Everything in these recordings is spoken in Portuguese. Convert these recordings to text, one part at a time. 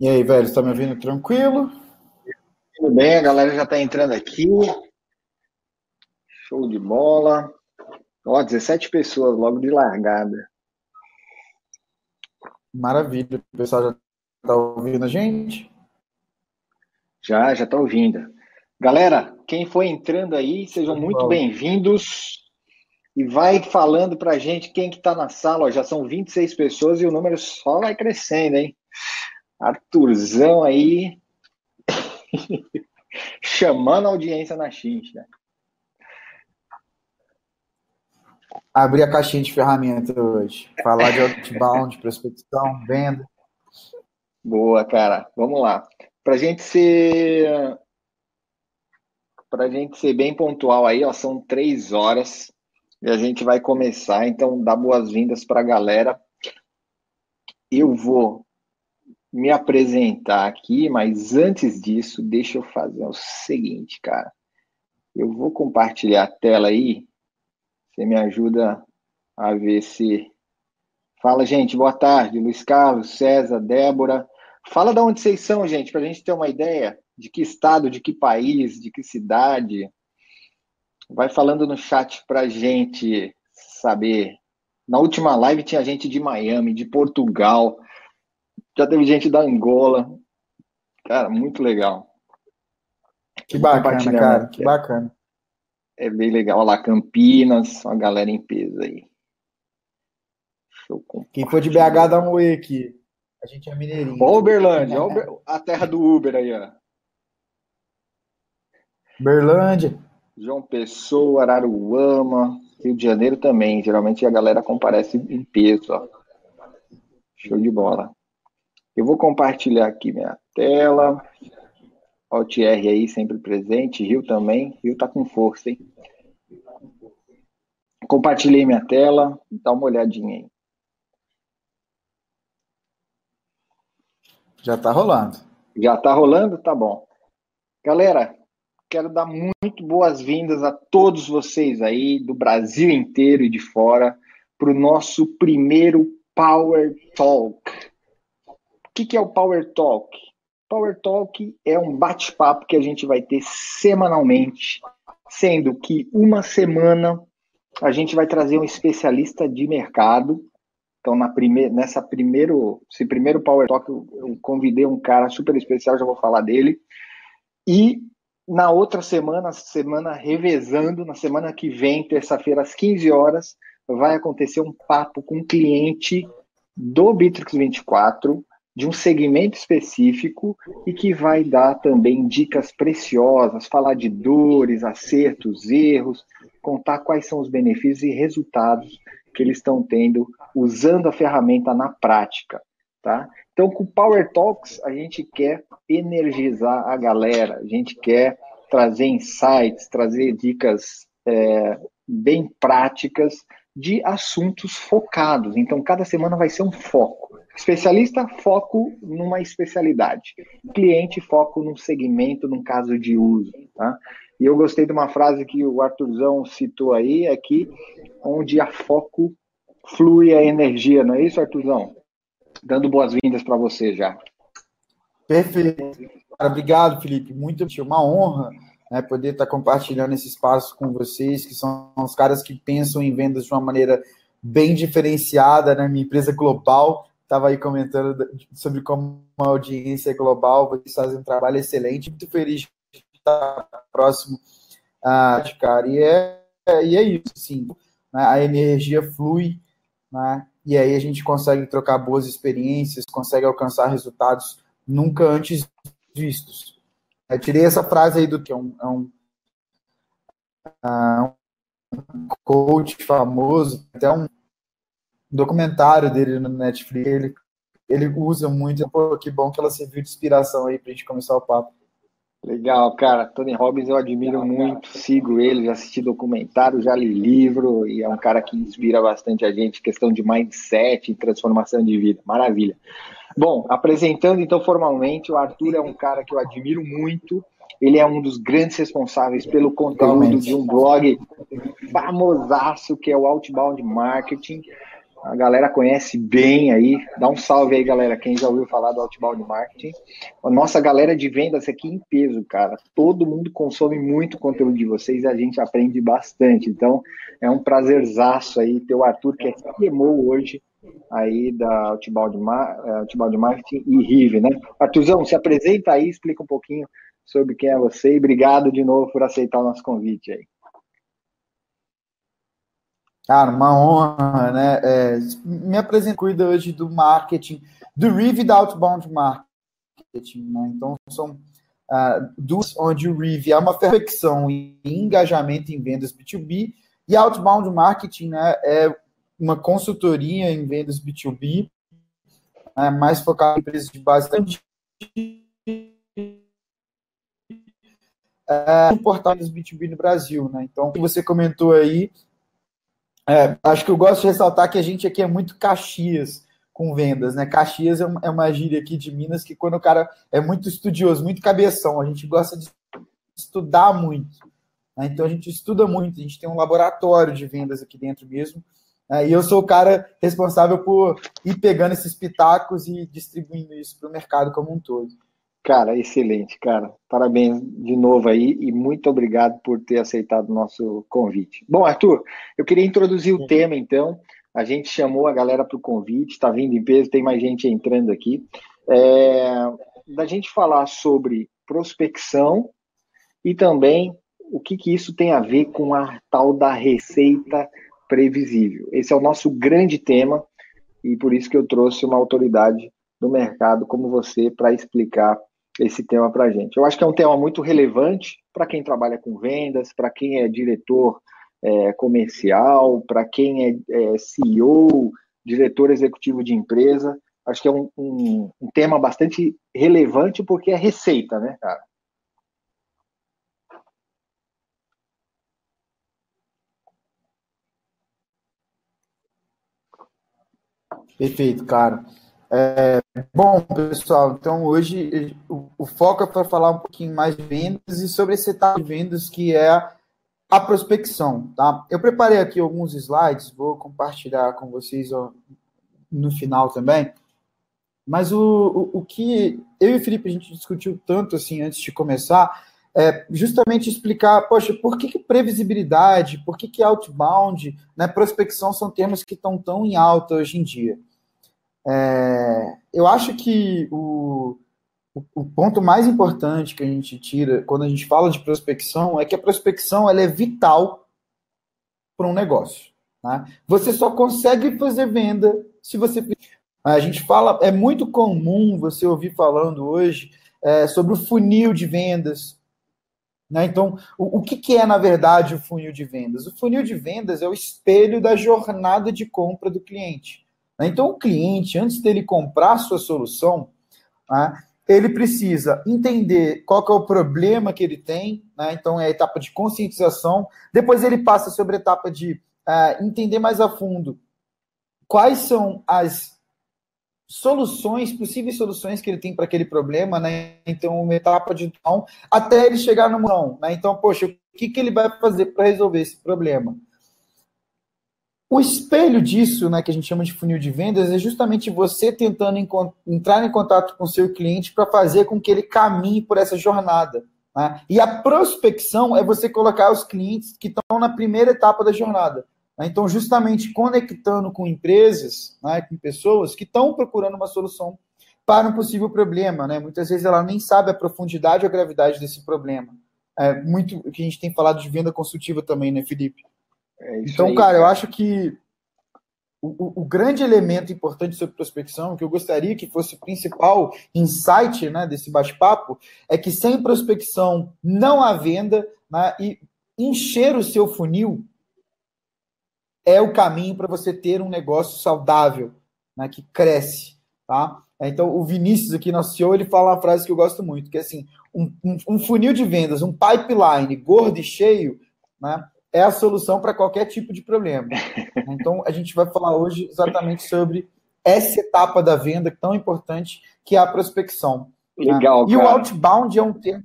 E aí, velho, está me ouvindo tranquilo? Tudo bem, a galera já está entrando aqui. Show de bola. Ó, 17 pessoas logo de largada. Maravilha. O pessoal já está ouvindo a gente? Já, já está ouvindo. Galera, quem foi entrando aí, sejam muito bem-vindos. E vai falando para a gente quem que está na sala. Ó, já são 26 pessoas e o número só vai crescendo, hein? Arthurzão aí chamando a audiência na xincha. Abrir a caixinha de ferramenta hoje. Falar de outbound, prospecção, venda. Boa, cara. Vamos lá. Para gente ser para gente ser bem pontual aí, ó, são três horas e a gente vai começar. Então, dá boas-vindas para a galera. Eu vou me apresentar aqui, mas antes disso, deixa eu fazer o seguinte, cara. Eu vou compartilhar a tela aí. Você me ajuda a ver se. Fala, gente. Boa tarde. Luiz Carlos, César, Débora. Fala de onde vocês são, gente, para a gente ter uma ideia de que estado, de que país, de que cidade. Vai falando no chat para a gente saber. Na última live tinha gente de Miami, de Portugal, já teve gente da Angola. Cara, muito legal. Que bacana, cara, que bacana. É bem legal. Olha lá, Campinas, uma galera em peso aí. Quem for de BH dá um oi aqui. A gente é mineirinho. Ó, Uberlândia, ó, a terra do Uber aí, ó. Berlândia. João Pessoa, Araruama, Rio de Janeiro também. Geralmente a galera comparece em peso, ó. Show de bola. Eu vou compartilhar aqui minha tela. Alt R aí sempre presente, Rio também. Rio tá com força, hein? Compartilhei minha tela, dá uma olhadinha aí. Já tá rolando. Já tá rolando? Tá bom. Galera, quero dar muito boas-vindas a todos vocês aí, do Brasil inteiro e de fora, para o nosso primeiro Power Talk que, que é o Power Talk? Power Talk é um bate-papo que a gente vai ter semanalmente, sendo que uma semana a gente vai trazer um especialista de mercado. Então, na primeira, nessa primeiro, esse primeiro Power Talk, eu, eu convidei um cara super especial, já vou falar dele. E na outra semana, semana revezando, na semana que vem, terça-feira, às 15 horas, vai acontecer um papo com um cliente do Bitrix 24, de um segmento específico e que vai dar também dicas preciosas, falar de dores, acertos, erros, contar quais são os benefícios e resultados que eles estão tendo usando a ferramenta na prática, tá? Então, com Power Talks, a gente quer energizar a galera, a gente quer trazer insights, trazer dicas é, bem práticas de assuntos focados. Então, cada semana vai ser um foco. Especialista, foco numa especialidade. Cliente, foco num segmento, num caso de uso. Tá? E eu gostei de uma frase que o Arthurzão citou aí, aqui, onde a foco flui a energia, não é isso, Arthurzão? Dando boas-vindas para você já. Perfeito. Obrigado, Felipe. Muito uma honra né, poder estar compartilhando esse espaço com vocês, que são os caras que pensam em vendas de uma maneira bem diferenciada, né? Minha empresa global estava aí comentando sobre como a audiência é global, vocês fazem um trabalho excelente, muito feliz de estar próximo a ah, cara. E é, e é isso, sim. Né? A energia flui, né? e aí a gente consegue trocar boas experiências, consegue alcançar resultados nunca antes vistos. Eu tirei essa frase aí do que é um, é um, uh, um coach famoso, até um documentário dele no Netflix, ele, ele usa muito. Pô, que bom que ela serviu de inspiração aí pra gente começar o papo. Legal, cara. Tony Robbins eu admiro muito, sigo ele, já assisti documentário, já li livro, e é um cara que inspira bastante a gente, questão de mindset e transformação de vida. Maravilha. Bom, apresentando então formalmente, o Arthur é um cara que eu admiro muito. Ele é um dos grandes responsáveis pelo conteúdo Realmente. de um blog famosaço que é o Outbound Marketing a galera conhece bem aí. Dá um salve aí, galera, quem já ouviu falar do Outbound Marketing. A nossa galera de vendas aqui em peso, cara. Todo mundo consome muito conteúdo de vocês e a gente aprende bastante. Então, é um prazerzaço aí ter o Arthur, que é CMO hoje aí da Outbound, eh, Outbound Marketing e Rive, né? Arthurzão, se apresenta aí, explica um pouquinho sobre quem é você e obrigado de novo por aceitar o nosso convite aí. Cara, uma honra, né? É, me apresento, cuida hoje do marketing, do Rive da Outbound Marketing, né? Então, são uh, duas, onde o Rive é uma perfeição em engajamento em vendas B2B e Outbound Marketing, né, é uma consultoria em vendas B2B, né, mais focada em empresas de bastante é, portais B2B no Brasil, né? Então, o que você comentou aí, é, acho que eu gosto de ressaltar que a gente aqui é muito Caxias com vendas, né? Caxias é uma, é uma gíria aqui de Minas que quando o cara é muito estudioso, muito cabeção, a gente gosta de estudar muito. Né? Então a gente estuda muito, a gente tem um laboratório de vendas aqui dentro mesmo. Né? E eu sou o cara responsável por ir pegando esses pitacos e distribuindo isso para o mercado como um todo. Cara, excelente, cara. Parabéns de novo aí e muito obrigado por ter aceitado o nosso convite. Bom, Arthur, eu queria introduzir o tema então. A gente chamou a galera para o convite, está vindo em peso, tem mais gente entrando aqui. É, da gente falar sobre prospecção e também o que, que isso tem a ver com a tal da receita previsível. Esse é o nosso grande tema e por isso que eu trouxe uma autoridade do mercado como você para explicar esse tema para a gente. Eu acho que é um tema muito relevante para quem trabalha com vendas, para quem é diretor é, comercial, para quem é, é, CEO, diretor executivo de empresa. Acho que é um, um, um tema bastante relevante porque é receita, né, cara? Perfeito, cara. É, bom, pessoal, então hoje o, o foco é para falar um pouquinho mais de vendas e sobre esse etapa de vendas que é a prospecção, tá? Eu preparei aqui alguns slides, vou compartilhar com vocês ó, no final também. Mas o, o, o, que eu e o Felipe a gente discutiu tanto assim antes de começar é justamente explicar, poxa, por que, que previsibilidade, por que, que outbound, né, prospecção são termos que estão tão em alta hoje em dia. É, eu acho que o, o, ponto mais importante que a gente tira quando a gente fala de prospecção é que a prospecção ela é vital para um negócio. Né? Você só consegue fazer venda se você. A gente fala, é muito comum você ouvir falando hoje é, sobre o funil de vendas. Né? Então, o, o que, que é, na verdade, o funil de vendas? O funil de vendas é o espelho da jornada de compra do cliente. Né? Então, o cliente, antes dele comprar sua solução, né, ele precisa entender qual é o problema que ele tem, né? então é a etapa de conscientização, depois ele passa sobre a etapa de uh, entender mais a fundo quais são as soluções, possíveis soluções que ele tem para aquele problema, né? Então, uma etapa de não, até ele chegar no não, né? Então, poxa, o que, que ele vai fazer para resolver esse problema? O espelho disso, né, que a gente chama de funil de vendas, é justamente você tentando entrar em contato com o seu cliente para fazer com que ele caminhe por essa jornada. Né? E a prospecção é você colocar os clientes que estão na primeira etapa da jornada. Né? Então, justamente conectando com empresas, né, com pessoas que estão procurando uma solução para um possível problema. Né? Muitas vezes ela nem sabe a profundidade ou a gravidade desse problema. É muito que a gente tem falado de venda consultiva também, né, Felipe? É então, aí, cara, eu acho que o, o, grande elemento importante sobre prospecção, que eu gostaria que fosse o principal insight né, desse bate-papo, é que sem prospecção não há venda, né, e encher o seu funil é o caminho para você ter um negócio saudável, né, que cresce. Tá? Então, o Vinícius aqui, nosso CEO, ele fala uma frase que eu gosto muito, que é assim, um, um, um funil de vendas, um pipeline gordo e cheio, né, é a solução para qualquer tipo de problema. Então, a gente vai falar hoje exatamente sobre essa etapa da venda tão importante que é a prospecção. Legal. Né? E o outbound é um termo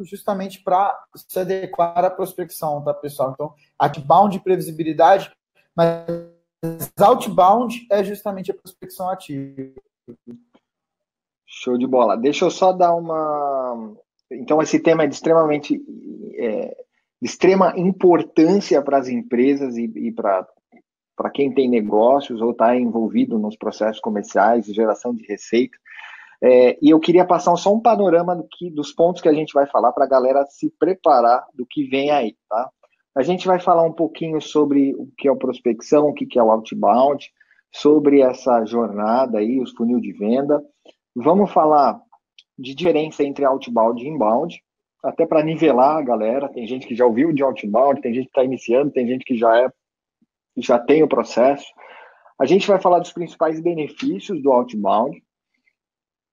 justamente para se adequar à prospecção, tá, pessoal? Então, outbound previsibilidade, mas outbound é justamente a prospecção ativa. Show de bola. Deixa eu só dar uma. Então, esse tema é extremamente é, de extrema importância para as empresas e, e para quem tem negócios ou está envolvido nos processos comerciais e geração de receita. É, e eu queria passar só um panorama do que, dos pontos que a gente vai falar para a galera se preparar do que vem aí, tá? A gente vai falar um pouquinho sobre o que é o prospecção, o que é o outbound, sobre essa jornada aí, os funil de venda. Vamos falar de diferença entre outbound e inbound, até para nivelar a galera. Tem gente que já ouviu de outbound, tem gente que está iniciando, tem gente que já é já tem o processo. A gente vai falar dos principais benefícios do outbound,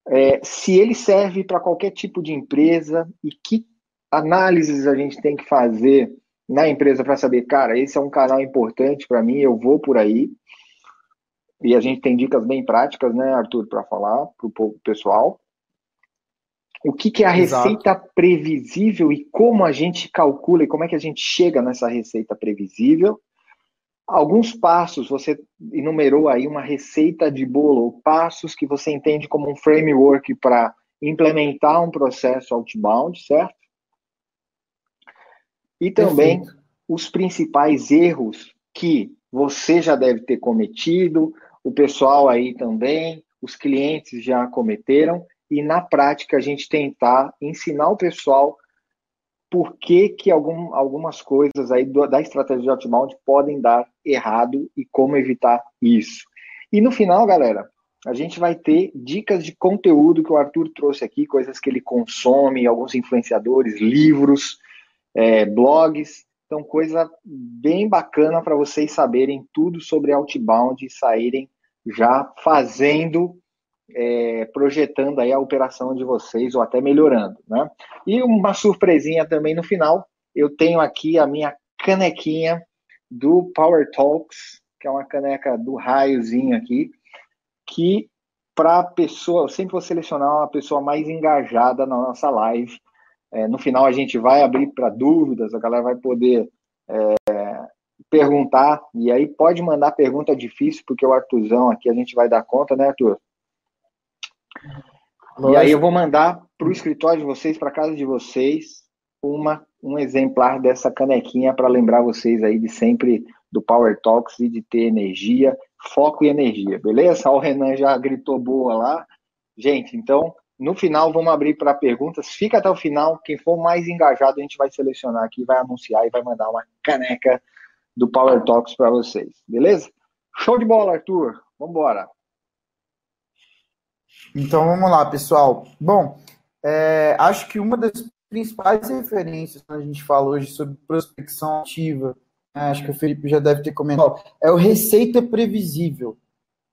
é, se ele serve para qualquer tipo de empresa e que análises a gente tem que fazer na empresa para saber, cara, esse é um canal importante para mim, eu vou por aí. E a gente tem dicas bem práticas, né, Arthur, para falar para o pessoal. O que, que é a Exato. receita previsível e como a gente calcula e como é que a gente chega nessa receita previsível. Alguns passos, você enumerou aí uma receita de bolo, passos que você entende como um framework para implementar um processo outbound, certo? E também Perfeito. os principais erros que você já deve ter cometido, o pessoal aí também, os clientes já cometeram, e na prática a gente tentar ensinar o pessoal por que, que algum, algumas coisas aí do, da estratégia de outbound podem dar errado e como evitar isso. E no final, galera, a gente vai ter dicas de conteúdo que o Arthur trouxe aqui, coisas que ele consome, alguns influenciadores, livros, é, blogs. Então, coisa bem bacana para vocês saberem tudo sobre outbound e saírem já fazendo é, projetando aí a operação de vocês ou até melhorando, né? E uma surpresinha também no final, eu tenho aqui a minha canequinha do Power Talks, que é uma caneca do raiozinho aqui, que para pessoa, eu sempre vou selecionar uma pessoa mais engajada na nossa live. É, no final a gente vai abrir para dúvidas, a galera vai poder é, perguntar, e aí pode mandar pergunta difícil, porque o Arthurzão aqui a gente vai dar conta, né, Arthur? Lógico. E aí eu vou mandar para o escritório de vocês, para casa de vocês, uma, um exemplar dessa canequinha para lembrar vocês aí de sempre do Power Talks e de ter energia, foco e energia, beleza? O Renan já gritou boa lá. Gente, então, no final vamos abrir para perguntas. Fica até o final. Quem for mais engajado, a gente vai selecionar aqui, vai anunciar e vai mandar uma caneca do Power Talks para vocês, beleza? Show de bola, Arthur. Vamos embora. Então vamos lá, pessoal. Bom, é, acho que uma das principais referências que a gente fala hoje sobre prospecção ativa, né, acho que o Felipe já deve ter comentado, é o receita previsível.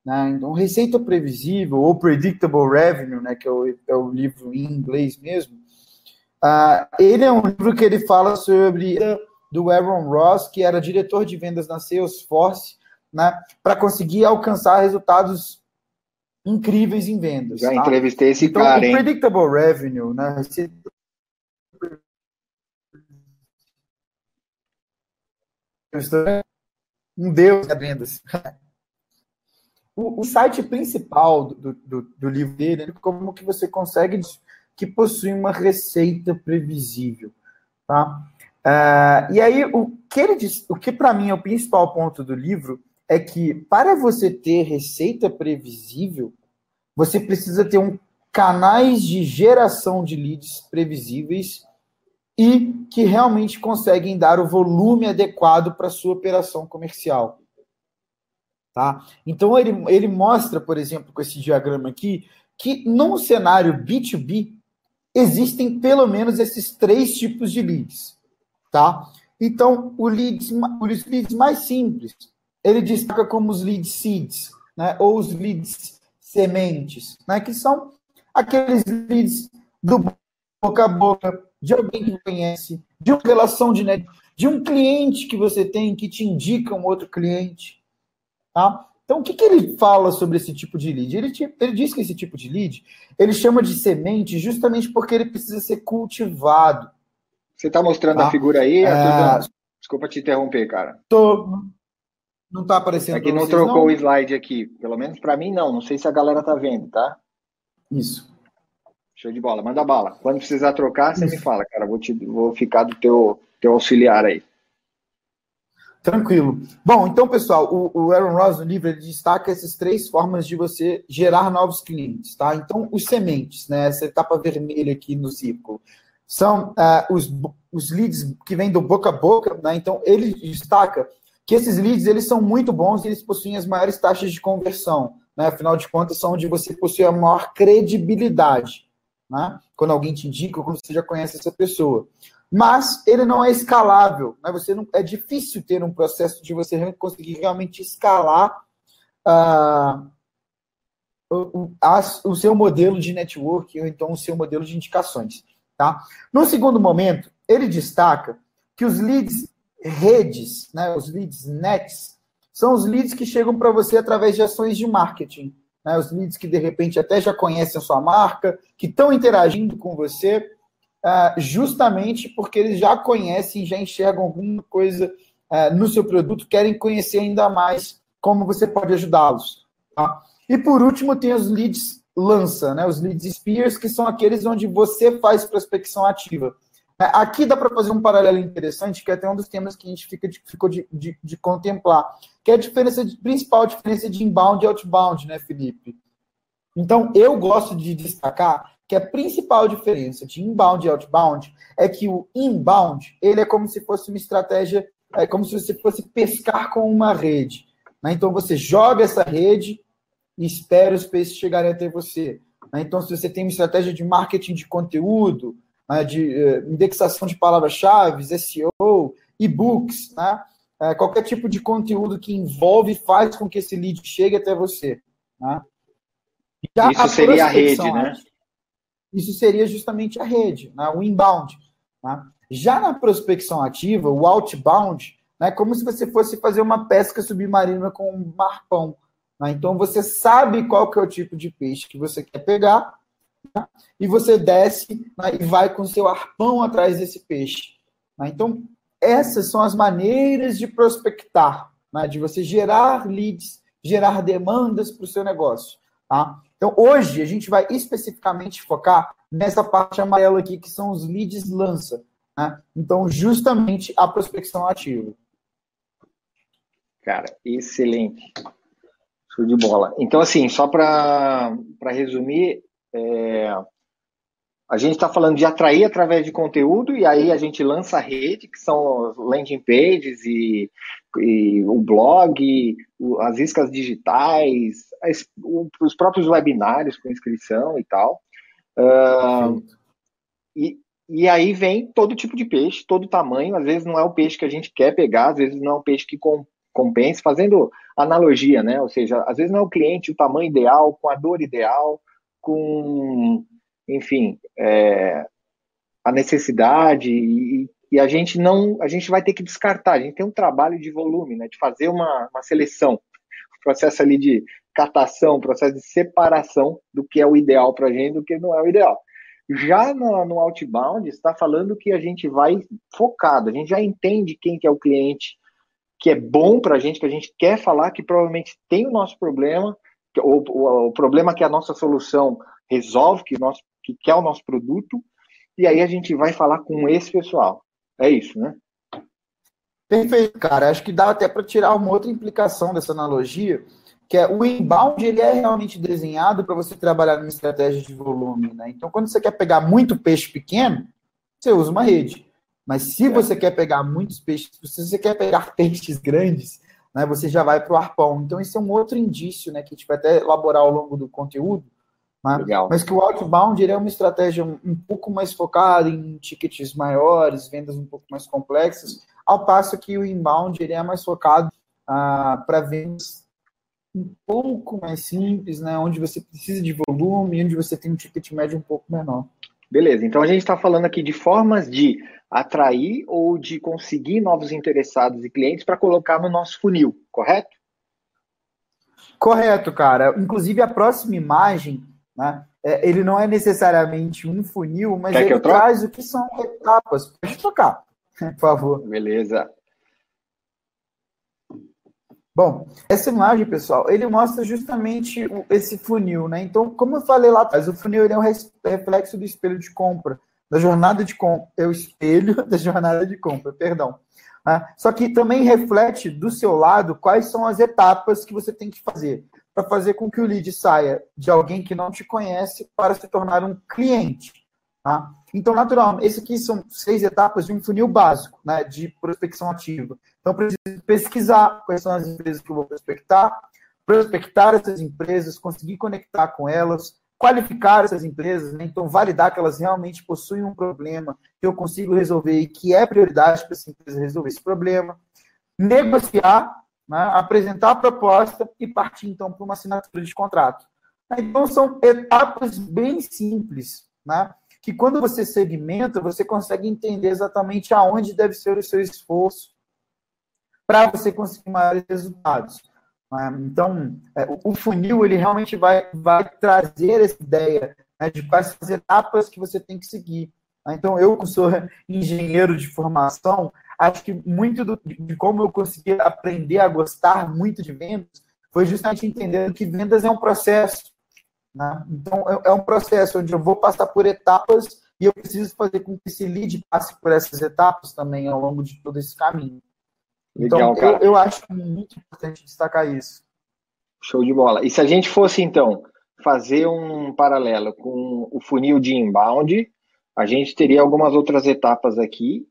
Né? Então, receita previsível, ou predictable revenue, né, que é o, é o livro em inglês mesmo, uh, ele é um livro que ele fala sobre do Aaron Ross, que era diretor de vendas na Salesforce, né, para conseguir alcançar resultados incríveis em vendas. Já tá? entrevistei esse então, cara, hein? Predictable revenue, né? Um deus de vendas. O, o, site principal do, do, do livro dele é como que você consegue que possui uma receita previsível, tá? Uh, e aí o que ele diz, o que para mim é o principal ponto do livro é que para você ter receita previsível, você precisa ter um canais de geração de leads previsíveis e que realmente conseguem dar o volume adequado para sua operação comercial. Tá? Então ele, ele mostra, por exemplo, com esse diagrama aqui, que num cenário B2B existem pelo menos esses três tipos de leads. Tá? Então, o leads, os leads mais simples, ele destaca como os lead seeds, né? ou os leads sementes, né? que são aqueles leads do boca a boca, de alguém que conhece, de uma relação de net, de um cliente que você tem que te indica um outro cliente. Tá? Então, o que, que ele fala sobre esse tipo de lead? Ele, te, ele diz que esse tipo de lead ele chama de semente justamente porque ele precisa ser cultivado. Você está mostrando tá? a figura aí? É... Desculpa te interromper, cara. Tô, Não está aparecendo. Aqui não trocou não? o slide aqui. Pelo menos para mim, não. Não sei se a galera tá vendo, tá? Isso. Show de bola. Manda bala. Quando precisar trocar, você Isso. me fala, cara. Vou, te, vou ficar do teu, teu auxiliar aí. Tranquilo. Bom, então, pessoal, o, o Aaron Ross no livro destaca essas três formas de você gerar novos clientes, tá? Então, os sementes, né? Essa etapa vermelha aqui no círculo, são uh, os, os leads que vêm do boca a boca, né? Então, ele destaca que esses leads eles são muito bons e eles possuem as maiores taxas de conversão, né? Afinal de contas, são onde você possui a maior credibilidade, né? Quando alguém te indica, quando você já conhece essa pessoa mas ele não é escalável. Né? Você não, é difícil ter um processo de você conseguir realmente escalar uh, o, o, seu modelo de network ou então o seu modelo de indicações. Tá? No segundo momento, ele destaca que os leads redes, né, os leads nets, são os leads que chegam para você através de ações de marketing. Né? Os leads que de repente até já conhecem a sua marca, que estão interagindo com você uh, justamente porque eles já conhecem, já enxergam alguma coisa uh, no seu produto, querem conhecer ainda mais como você pode ajudá-los. Tá? E por último, tem os leads lança, né? os leads spears, que são aqueles onde você faz prospecção ativa. É, aqui dá para fazer um paralelo interessante, que é até um dos temas que a gente fica de, ficou de, de, de, contemplar, que é a diferença de, principal diferença de inbound e outbound, né, Felipe? Então, eu gosto de destacar que a principal diferença de inbound e outbound é que o inbound ele é como se fosse uma estratégia, é como se você fosse pescar com uma rede. Né? Então você joga essa rede e espera os peixes chegarem até você. Né? Então, se você tem uma estratégia de marketing de conteúdo, né? de uh, indexação de palavras-chave, SEO, e-books, né? Uh, qualquer tipo de conteúdo que envolve faz com que esse lead chegue até você. Né? Isso seria a rede, né? isso seria justamente a rede, né, o inbound. Né? Já na prospecção ativa, o outbound, é né, como se você fosse fazer uma pesca submarina com um marpão. Né? Então, você sabe qual que é o tipo de peixe que você quer pegar, né? e você desce né, e vai com seu arpão atrás desse peixe. Né? Então, essas são as maneiras de prospectar, né, de você gerar leads, gerar demandas para o seu negócio. Tá? Então, hoje, a gente vai especificamente focar nessa parte amarela aqui, que são os leads lança. Né? Então, justamente a prospecção ativa. Cara, excelente. Show de bola. Então, assim, só para resumir, é, a gente está falando de atrair através de conteúdo, e aí a gente lança a rede, que são landing pages e, e o blog, as iscas digitais, as, os próprios webinários com inscrição e tal. Uh, e, e aí vem todo tipo de peixe, todo tamanho. Às vezes não é o peixe que a gente quer pegar, às vezes não é o peixe que com, compensa, fazendo analogia, né? Ou seja, às vezes não é o cliente o tamanho ideal, com a dor ideal, com, enfim, é, a necessidade e, e, a gente não, a gente vai ter que descartar. A gente tem um trabalho de volume, né? De fazer uma, uma seleção, processo ali de catação, processo de separação do que é o ideal para a gente do que não é o ideal. Já no, no outbound, está falando que a gente vai focado, a gente já entende quem que é o cliente que é bom para a gente, que a gente quer falar, que provavelmente tem o nosso problema, o, o, o problema que a nossa solução resolve, que, nosso, que quer o nosso produto, e aí a gente vai falar com esse pessoal. É isso, né? Perfeito, cara. Acho que dá até para tirar uma outra implicação dessa analogia, que é o inbound ele é realmente desenhado para você trabalhar numa estratégia de volume, né? Então, quando você quer pegar muito peixe pequeno, você usa uma rede. Mas se é. você quer pegar muitos peixes, se você quer pegar peixes grandes, né, você já vai para o arpão. Então, esse é um outro indício, né, que a gente vai até elaborar ao longo do conteúdo, né? mas que o outbound é uma estratégia um, um pouco mais focada em tickets maiores, vendas um pouco mais complexas, ao passo que o inbound ele é mais focado ah, para vendas um pouco mais simples, né? Onde você precisa de volume, onde você tem um ticket médio um pouco menor. Beleza, então a gente está falando aqui de formas de atrair ou de conseguir novos interessados e clientes para colocar no nosso funil, correto? Correto, cara. Inclusive a próxima imagem, né? É, ele não é necessariamente um funil, mas Quer ele traz o que são etapas. Pode tocar, por favor. Beleza. Bom, essa imagem, pessoal, ele mostra justamente esse funil, né? Então, como eu falei lá atrás, o funil é um reflexo do espelho de compra, da jornada de compra, é o espelho da jornada de compra, perdão. Né? Só que também reflete do seu lado quais são as etapas que você tem que fazer para fazer com que o lead saia de alguém que não te conhece para se tornar um cliente. Tá? Então, naturalmente, esse aqui são seis etapas de um funil básico, né, de prospecção ativa. Então, preciso pesquisar quais são as empresas que eu vou prospectar, prospectar essas empresas, conseguir conectar com elas, qualificar essas empresas, né, então validar que elas realmente possuem um problema que eu consigo resolver e que é prioridade para essa empresa resolver esse problema, negociar, né, apresentar a proposta e partir então para uma assinatura de contrato. Então, são etapas bem simples, né? que quando você segmenta, você consegue entender exatamente aonde deve ser o seu esforço para você conseguir maiores resultados. Né? Então, é, o funil ele realmente vai, vai trazer essa ideia né, de quais as etapas que você tem que seguir. Né? Então, eu que sou engenheiro de formação, acho que muito do, de como eu consegui aprender a gostar muito de vendas foi justamente entendendo que vendas é um processo. Né? Então, é, é um processo onde eu vou passar por etapas e eu preciso fazer com que esse lead passe por essas etapas também ao longo de todo esse caminho. Legal, então, eu, eu, acho muito importante destacar isso. Show de bola. E se a gente fosse, então, fazer um paralelo com o funil de inbound, a gente teria algumas outras etapas aqui,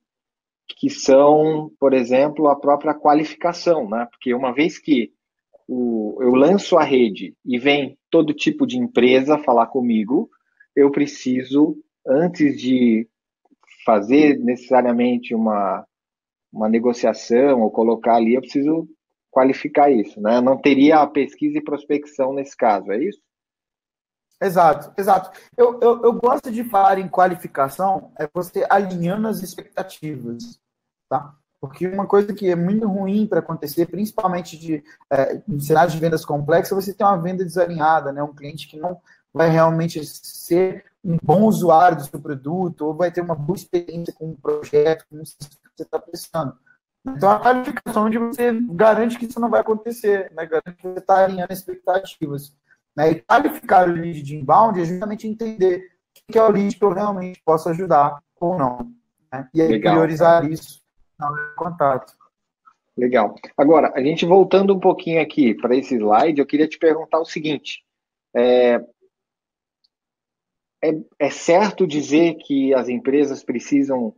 que são, por exemplo, a própria qualificação, né? Porque uma vez que o, eu lanço a rede e vem todo tipo de empresa falar comigo, eu preciso, antes de fazer necessariamente uma, uma negociação ou colocar ali, eu preciso qualificar isso, né? Não teria a pesquisa e prospecção nesse caso, é isso? Exato, exato. Eu, eu, eu gosto de falar em qualificação, é você alinhando as expectativas, tá? Porque uma coisa que é muito ruim para acontecer, principalmente de, é, em cenários de vendas complexas, você tem uma venda desalinhada, né? um cliente que não vai realmente ser um bom usuário do seu produto, ou vai ter uma boa experiência com o projeto, com o que você está precisando. Então, a qualificação onde você garante que isso não vai acontecer, né? garante que você está alinhando expectativas. Né? E qualificar o lead de inbound é justamente entender o que é o lead que eu realmente posso ajudar ou não. Né? E aí Legal, priorizar cara. isso contato. Legal. Agora, a gente voltando um pouquinho aqui para esse slide, eu queria te perguntar o seguinte: é, é, é, certo dizer que as empresas precisam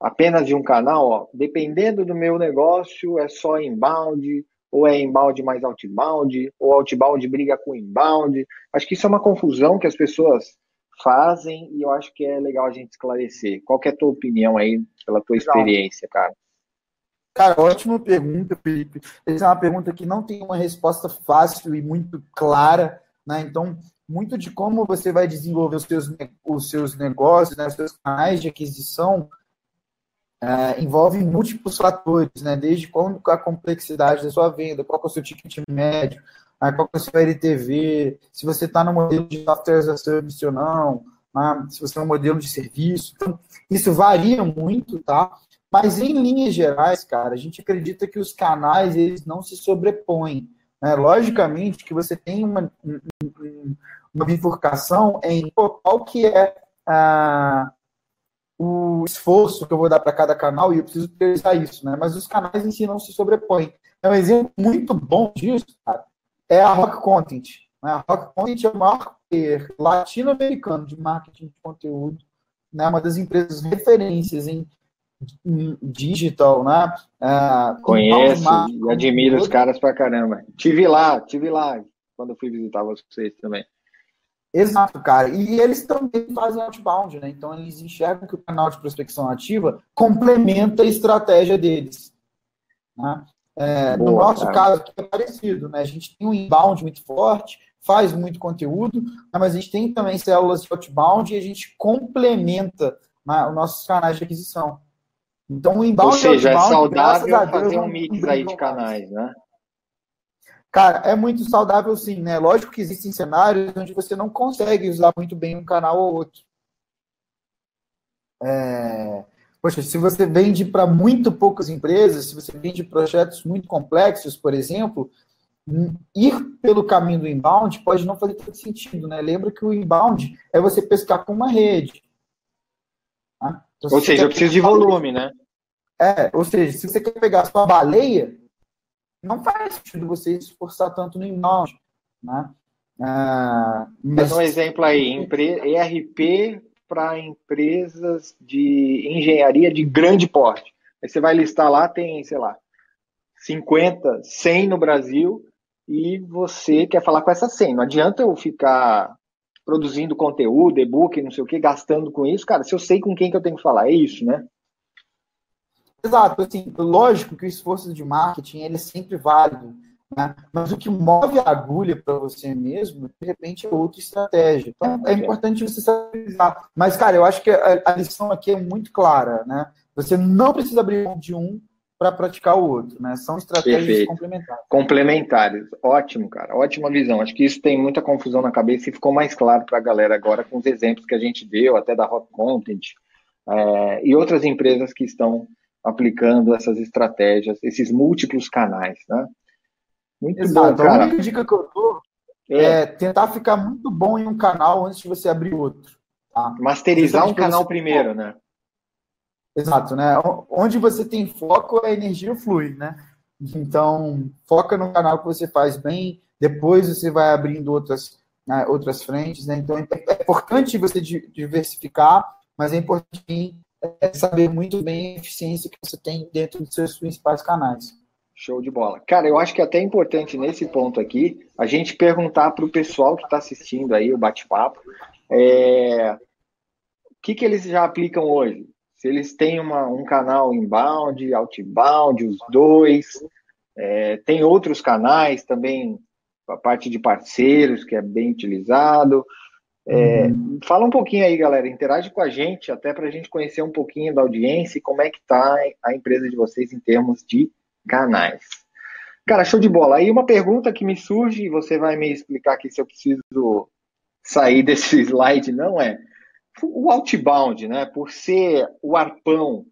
apenas de um canal? Ó, dependendo do meu negócio, é só inbound, ou é inbound mais outbound, ou outbound briga com inbound. Acho que isso é uma confusão que as pessoas fazem e eu acho que é legal a gente esclarecer. Qual é a tua opinião aí, pela tua legal. experiência, cara? Cara, ótima pergunta, Felipe. Essa é uma pergunta que não tem uma resposta fácil e muito clara, né? Então, muito de como você vai desenvolver os seus, os seus negócios, né, os seus canais de aquisição, é, envolve múltiplos fatores, né? Desde a complexidade da sua venda, qual é o seu ticket médio, né, qual é o seu LTV, se você está no modelo de software as a service ou não, né, se você é um modelo de serviço. Então, isso varia muito, tá? Mas em linhas gerais, cara, a gente acredita que os canais eles não se sobrepõem. Né? Logicamente que você tem uma, uma bifurcação em qual que é ah, o esforço que eu vou dar para cada canal e eu preciso priorizar isso, né? Mas os canais em si não se sobrepõem. É um exemplo muito bom disso, cara, é a Rock Content. Né? A Rock Content é o maior player latino-americano de marketing de conteúdo, né? uma das empresas referências em digital, né? Uh, Conheço e admiro os caras pra caramba. Tive lá, tive lá quando eu fui visitar vocês também. Exato, cara. E eles também fazem outbound, né? Então eles enxergam que o canal de prospecção ativa complementa a estratégia deles. Né? É, Boa, no nosso cara. caso aqui é parecido, né? A gente tem um inbound muito forte, faz muito conteúdo, né? mas a gente tem também células de outbound e a gente complementa né, os nossos canais de aquisição. Então, o inbound Ou seja, outbound, é saudável fazer um mix aí de canais, né? Cara, é muito saudável sim, né? Lógico que existem cenários onde você não consegue usar muito bem um canal ou outro. É... poxa, se você vende para muito poucas empresas, se você vende projetos muito complexos, por exemplo, ir pelo caminho do inbound pode não fazer tanto sentido, né? Lembra que o inbound é você pescar com uma rede. Tá? Então, ou seja, eu preciso de volume, né? É, ou seja, se você quer pegar a sua baleia, não faz sentido você esforçar tanto no inbound, né? Ah, mas... um exemplo aí, ERP para empresas de engenharia de grande porte. Aí você vai listar lá, tem, sei lá, 50, 100 no Brasil, e você quer falar com essa 100. Não adianta eu ficar produzindo conteúdo, e-book, não sei o que, gastando com isso. Cara, se eu sei com quem que eu tenho que falar, é isso, né? Exato. Assim, lógico que o esforço de marketing ele é sempre válido, né? mas o que move a agulha para você mesmo, de repente, é outra estratégia. Então, é importante você saber. Mas, cara, eu acho que a, a lição aqui é muito clara, né? Você não precisa abrir de um para praticar o outro, né? São estratégias Perfeito. complementares. Complementares, ótimo, cara, ótima visão. Acho que isso tem muita confusão na cabeça e ficou mais claro para a galera agora com os exemplos que a gente deu, até da Rock Content é, e outras empresas que estão aplicando essas estratégias, esses múltiplos canais, né? Muito Exato. bom, cara. A única dica que eu dou é. é. tentar ficar muito bom em um canal antes de você abrir outro. Tá? Masterizar um canal primeiro, né? Exato, né? Onde você tem foco, a energia flui, né? Então, foca no canal que você faz bem, depois você vai abrindo outras, né, outras frentes, né? Então, é importante você diversificar, mas é importante é, saber muito bem a eficiência que você tem dentro dos seus principais canais. Show de bola. Cara, eu acho que é até importante nesse ponto aqui a gente perguntar para o pessoal que está assistindo aí o bate-papo é, o que, que eles já aplicam hoje se eles têm uma, um canal inbound, outbound, os dois, é, tem outros canais também, a parte de parceiros, que é bem utilizado. É, uhum. Fala um pouquinho aí, galera, interage com a gente, até para a gente conhecer um pouquinho da audiência e como é que está a empresa de vocês em termos de canais. Cara, show de bola. Aí uma pergunta que me surge, e você vai me explicar aqui se eu preciso sair desse slide, não é? o outbound, né, por ser o arpão,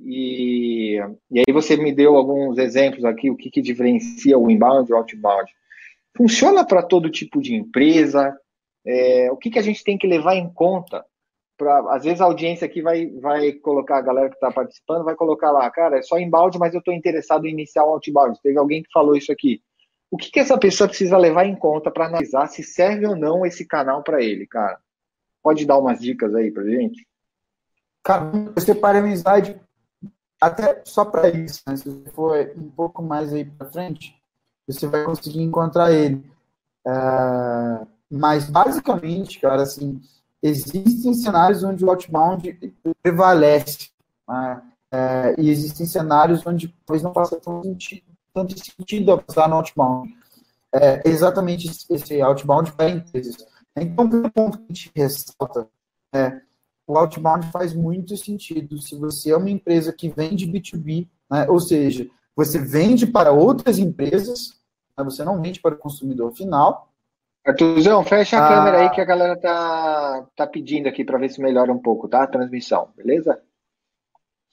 e, e aí você me deu alguns exemplos aqui, o que, que diferencia o inbound e o outbound. Funciona para todo tipo de empresa? É, o que, que a gente tem que levar em conta? Pra, às vezes a audiência aqui vai, vai colocar, a galera que está participando vai colocar lá, cara, é só inbound, mas eu estou interessado em iniciar o outbound. Teve alguém que falou isso aqui. O que, que essa pessoa precisa levar em conta para analisar se serve ou não esse canal para ele, cara? Pode dar umas dicas aí para gente? Cara, você para amizade até só para isso, né? Se você for um pouco mais aí para frente, você vai conseguir encontrar ele. É... Mas basicamente, cara, assim, existem cenários onde o outbound prevalece, né? é... e existem cenários onde depois não faça tanto sentido, tanto sentido no outbound. É exatamente esse outbound para empresas. Então, o ponto que a gente ressalta é o outbound faz muito sentido se você é uma empresa que vende B2B, né? ou seja, você vende para outras empresas, né? você não vende para o consumidor final. Arthurzão, fecha a ah, câmera aí que a galera tá, tá pedindo aqui para ver se melhora um pouco, tá? A transmissão, beleza?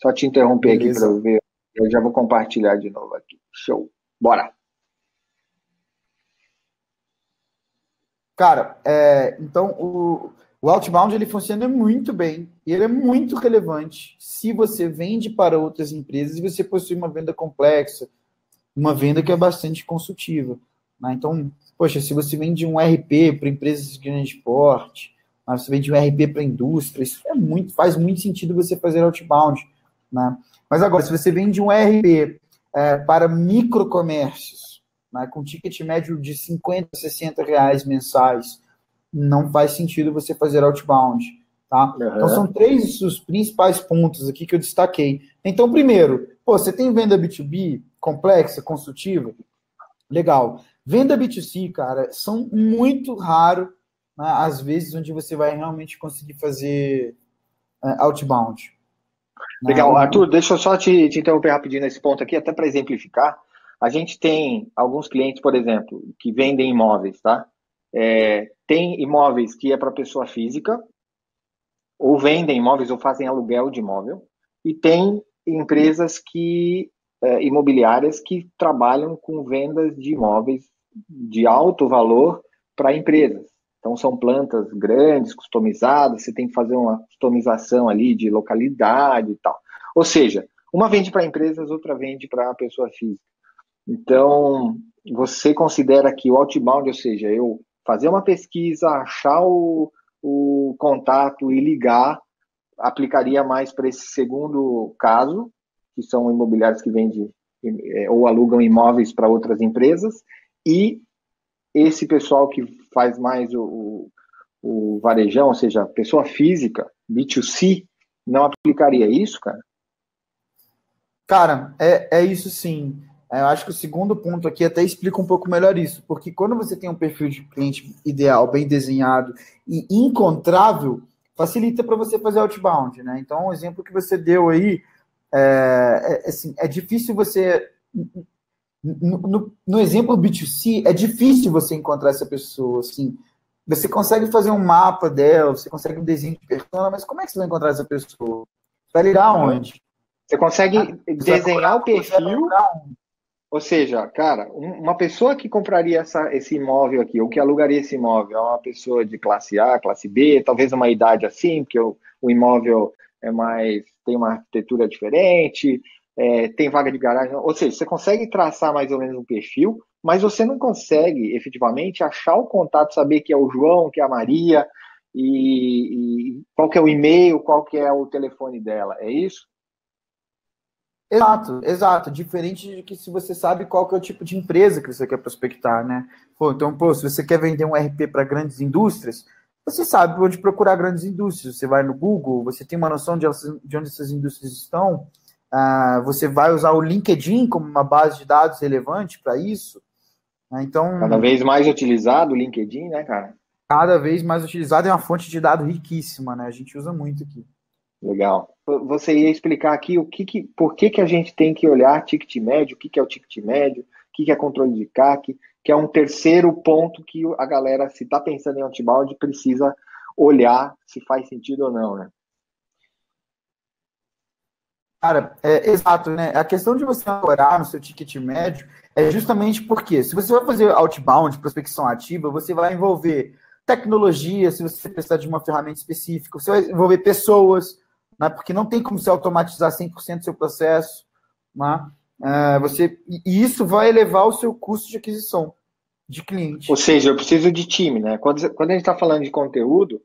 Só te interromper beleza. aqui para ver. Eu já vou compartilhar de novo aqui. Show. Bora. Cara, é, então o, o outbound ele funciona muito bem e ele é muito relevante se você vende para outras empresas e você possui uma venda complexa, uma venda que é bastante consultiva. Né? Então, poxa, se você vende um RP para empresas de grande porte, né? você vende um RP para indústria, isso é muito, faz muito sentido você fazer outbound. Né? Mas agora, se você vende um RP é, para microcomércios, né, com ticket médio de 50, 60 reais mensais, não faz sentido você fazer outbound. Tá? Uhum. Então, são três os principais pontos aqui que eu destaquei. Então, primeiro, pô, você tem venda B2B complexa, consultiva? Legal. Venda B2C, cara, são muito raro, né, às vezes, onde você vai realmente conseguir fazer uh, outbound. Legal. Né? Arthur, deixa eu só te, te interromper rapidinho nesse ponto aqui, até para exemplificar. A gente tem alguns clientes, por exemplo, que vendem imóveis, tá? É, tem imóveis que é para pessoa física, ou vendem imóveis ou fazem aluguel de imóvel. e tem empresas que é, imobiliárias que trabalham com vendas de imóveis de alto valor para empresas. Então, são plantas grandes, customizadas, você tem que fazer uma customização ali de localidade e tal. Ou seja, uma vende para empresas, outra vende para a pessoa física. Então, você considera que o outbound, ou seja, eu fazer uma pesquisa, achar o, o contato e ligar, aplicaria mais para esse segundo caso, que são imobiliários que vendem é, ou alugam imóveis para outras empresas, e esse pessoal que faz mais o, o, varejão, ou seja, pessoa física, B2C, não aplicaria isso, cara? Cara, é, é isso sim. É, eu acho que o segundo ponto aqui até explica um pouco melhor isso, porque quando você tem um perfil de cliente ideal, bem desenhado e encontrável, facilita para você fazer outbound, né? Então, o exemplo que você deu aí, é, é, assim, é difícil você. No, no, no, exemplo B2C, é difícil você encontrar essa pessoa, assim. Você consegue fazer um mapa dela, você consegue um desenho de persona, mas como é que você vai encontrar essa pessoa? Vai ligar onde? Você consegue ah, desenhar o perfil, ou seja, cara, uma pessoa que compraria essa, esse imóvel aqui, ou que alugaria esse imóvel, é uma pessoa de classe A, classe B, talvez uma idade assim, porque o, o imóvel é mais tem uma arquitetura diferente, é, tem vaga de garagem, ou seja, você consegue traçar mais ou menos um perfil, mas você não consegue efetivamente achar o contato, saber que é o João, que é a Maria, e, e qual que é o e-mail, qual que é o telefone dela, é isso? Exato, exato. Diferente de que se você sabe qual que é o tipo de empresa que você quer prospectar, né? Pô, então, pô, se você quer vender um RP para grandes indústrias, você sabe onde procurar grandes indústrias. Você vai no Google, você tem uma noção de, de onde essas indústrias estão. Ah, você vai usar o LinkedIn como uma base de dados relevante para isso. Ah, então, cada vez mais utilizado o LinkedIn, né, cara? Cada vez mais utilizado é uma fonte de dados riquíssima, né? A gente usa muito aqui. Legal. Você ia explicar aqui o que, que por que, que a gente tem que olhar ticket médio, o que, que é o ticket médio, o que, que é controle de CAC, que é um terceiro ponto que a galera, se está pensando em outbound, precisa olhar se faz sentido ou não, né? Cara, é, exato, né? A questão de você orar no seu ticket médio é justamente porque, se você vai fazer outbound, prospecção ativa, você vai envolver tecnologia, se você precisar de uma ferramenta específica, você vai envolver pessoas, né? porque não tem como se automatizar 100% do seu processo. Né? É, você, e isso vai elevar o seu custo de aquisição de cliente. Ou seja, eu preciso de time. Né? Quando, quando a gente está falando de conteúdo,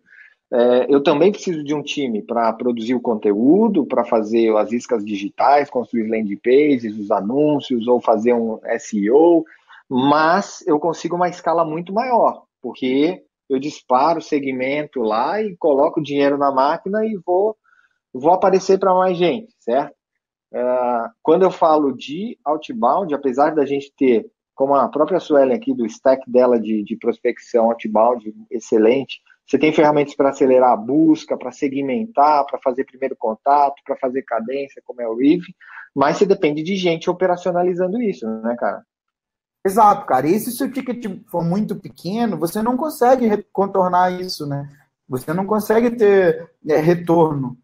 é, eu também preciso de um time para produzir o conteúdo, para fazer as iscas digitais, construir landing pages, os anúncios, ou fazer um SEO, mas eu consigo uma escala muito maior, porque eu disparo o segmento lá e coloco o dinheiro na máquina e vou vou aparecer para mais gente, certo? Uh, quando eu falo de outbound, apesar da gente ter, como a própria Suelen aqui, do stack dela de, de prospecção outbound excelente, você tem ferramentas para acelerar a busca, para segmentar, para fazer primeiro contato, para fazer cadência, como é o Rive, mas você depende de gente operacionalizando isso, né, cara? Exato, cara. E se o seu ticket for muito pequeno, você não consegue contornar isso, né? Você não consegue ter é, retorno.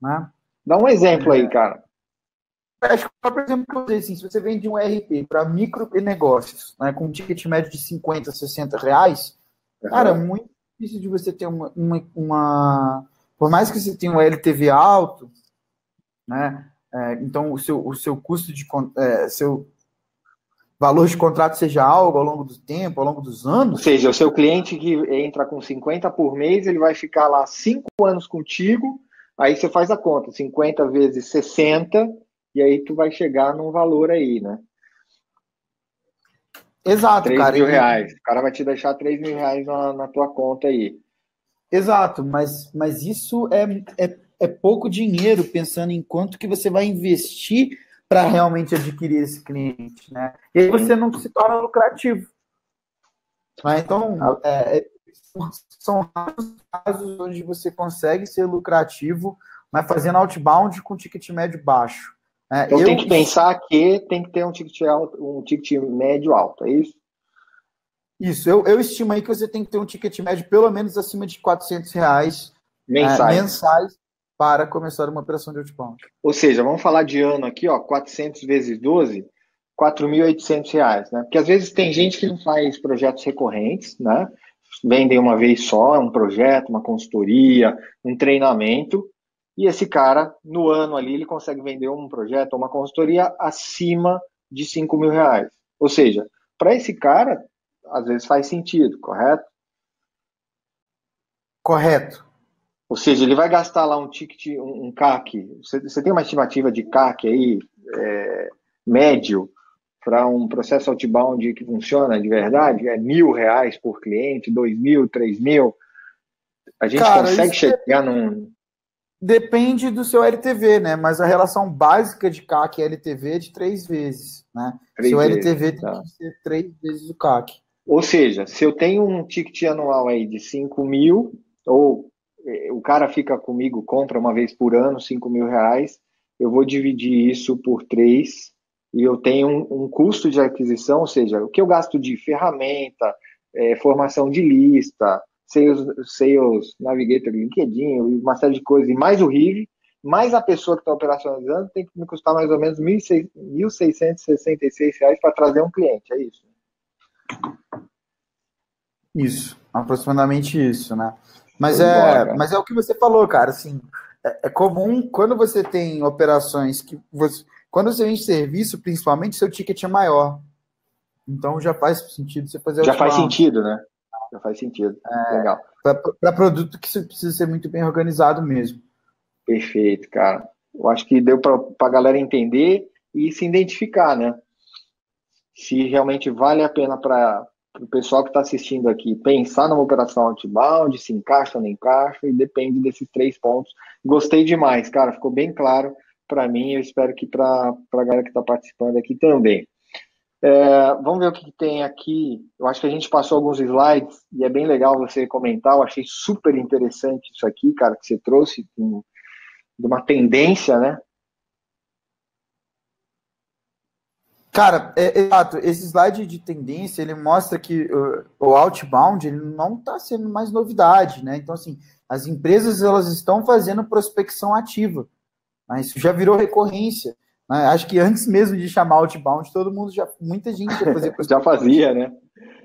Né? Dá um exemplo aí, cara. Acho que, por exemplo, assim, se você vende um RP para micro negócios, né, com um ticket médio de 50, 60 reais, cara, é muito difícil de você ter uma, uma, uma, Por mais que você tenha um LTV alto, né? É, então o seu, o seu custo de é, seu valor de contrato seja algo ao longo do tempo, ao longo dos anos. Ou seja, o seu cliente que entra com 50 por mês, ele vai ficar lá cinco anos contigo Aí você faz a conta, 50 vezes 60, e aí tu vai chegar num valor aí, né? Exato, 3 cara. mil reais. O cara vai te deixar 3 mil reais na, na tua conta aí. Exato, mas, mas isso é, é, é pouco dinheiro pensando em quanto que você vai investir para realmente adquirir esse cliente, né? E aí você não se torna lucrativo. Né? Então, é, é são raros casos onde você consegue ser lucrativo, mas fazendo outbound com ticket médio baixo. É, então eu tem que pensar que tem que ter um ticket, alto, um ticket médio alto, é isso? Isso, eu, eu estimo aí que você tem que ter um ticket médio pelo menos acima de 400 reais mensais, é, mensais para começar uma operação de outbound. Ou seja, vamos falar de ano aqui, ó, 400 vezes 12, 4.800 reais, né? Porque às vezes tem gente que não faz projetos recorrentes, né? Vendem uma vez só, um projeto, uma consultoria, um treinamento, e esse cara, no ano ali, ele consegue vender um projeto, uma consultoria acima de 5 mil reais. Ou seja, para esse cara, às vezes faz sentido, correto? Correto. Ou seja, ele vai gastar lá um ticket, um, um CAC. Você, você, tem uma estimativa de CAC aí, é, médio, para um processo outbound que funciona de verdade? É mil reais por cliente, dois mil, três mil? A gente Cara, consegue chegar é... num. Depende do seu LTV, né? Mas a relação básica de CAC e LTV é de três vezes, né? Três seu vezes, LTV tá. tem que ser três vezes o CAC. Ou seja, se eu tenho um ticket anual aí de 5 mil, ou é, o cara fica comigo, compra uma vez por ano 5 mil reais, eu vou dividir isso por três e eu tenho um, um, custo de aquisição, ou seja, o que eu gasto de ferramenta, é, formação de lista, Sales, Sales Navigator, LinkedIn, uma série de coisas, e mais o RIV, mais a pessoa que está operacionalizando, tem que me custar mais ou menos R$ 1.666 para trazer um cliente, é isso? Isso, aproximadamente isso, né? Mas é, mas é o que você falou, cara. Assim, é, é, comum quando você tem operações que você, quando você vende serviço, principalmente, seu ticket é maior. Então já faz sentido você fazer. Já faz sentido, né? Já faz sentido. É, Legal. Para produto que precisa ser muito bem organizado mesmo. Perfeito, cara. Eu acho que deu para a galera entender e se identificar, né? Se realmente vale a pena para o pessoal que está assistindo aqui pensar numa operação outbound, se encaixa ou não encaixa, e depende desses três pontos. Gostei demais, cara, ficou bem claro para mim, eu espero que para a galera que está participando aqui também. É, vamos ver o que, tem aqui. Eu acho que a gente passou alguns slides e é bem legal você comentar. Eu achei super interessante isso aqui, cara, que você trouxe de uma tendência, né? Cara, é, exato. Esse slide de tendência ele mostra que uh, o outbound ele não está sendo mais novidade, né? Então, assim, as empresas elas estão fazendo prospecção ativa. Né? Isso já virou recorrência. Né? Acho que antes mesmo de chamar outbound, todo mundo já, muita gente já fazia. já fazia, né?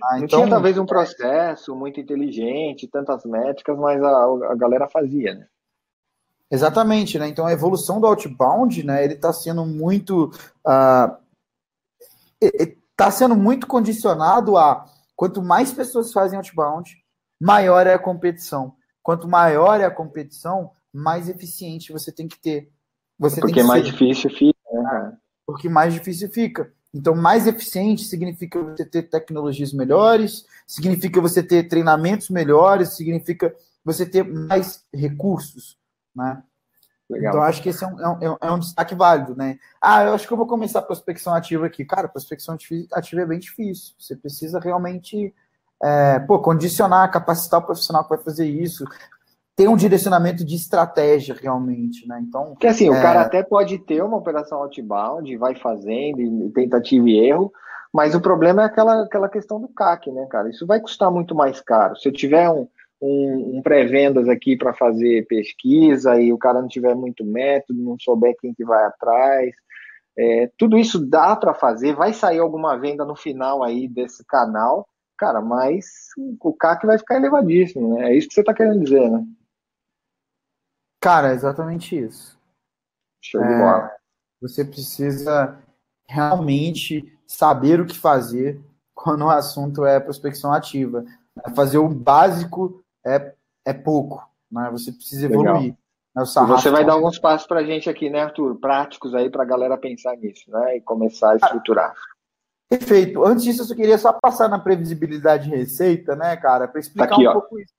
Ah, não então, tinha talvez um processo muito inteligente, tantas métricas, mas a, a galera fazia, né? Exatamente, né? Então a evolução do outbound, né? Ele está sendo muito uh, está sendo muito condicionado a quanto mais pessoas fazem outbound, maior é a competição. Quanto maior é a competição, mais eficiente você tem que ter. Você Porque mais ser. difícil fica, Porque mais difícil fica. Então, mais eficiente significa você ter tecnologias melhores, significa você ter treinamentos melhores, significa você ter mais recursos, né? Legal. Então, acho que esse é um, é, um, é um, destaque válido, né? Ah, eu acho que eu vou começar a prospecção ativa aqui. Cara, prospecção ativa é bem difícil. Você precisa realmente é, pô, condicionar, capacitar o profissional que vai fazer isso, ter um direcionamento de estratégia realmente, né? Então. Porque assim, é... o cara até pode ter uma operação outbound, vai fazendo, tentativa e erro, mas o problema é aquela, aquela questão do CAC, né, cara? Isso vai custar muito mais caro. Se eu tiver um um, um pré-vendas aqui para fazer pesquisa e o cara não tiver muito método, não souber quem que vai atrás. É, tudo isso dá para fazer, vai sair alguma venda no final aí desse canal, cara, mas o CAC vai ficar elevadíssimo, né? É isso que você está querendo dizer, né? Cara, exatamente isso. Show de é, bola. Você precisa realmente saber o que fazer quando o assunto é prospecção ativa. É fazer o básico é, é pouco, né? Você precisa evoluir. Né? você vai dar alguns passos para a gente aqui, né, Arthur? Práticos aí para a galera pensar nisso, né? E começar a estruturar. Perfeito. Antes disso, eu só queria só passar na previsibilidade de receita, né, cara, para explicar aqui, um ó. pouco isso.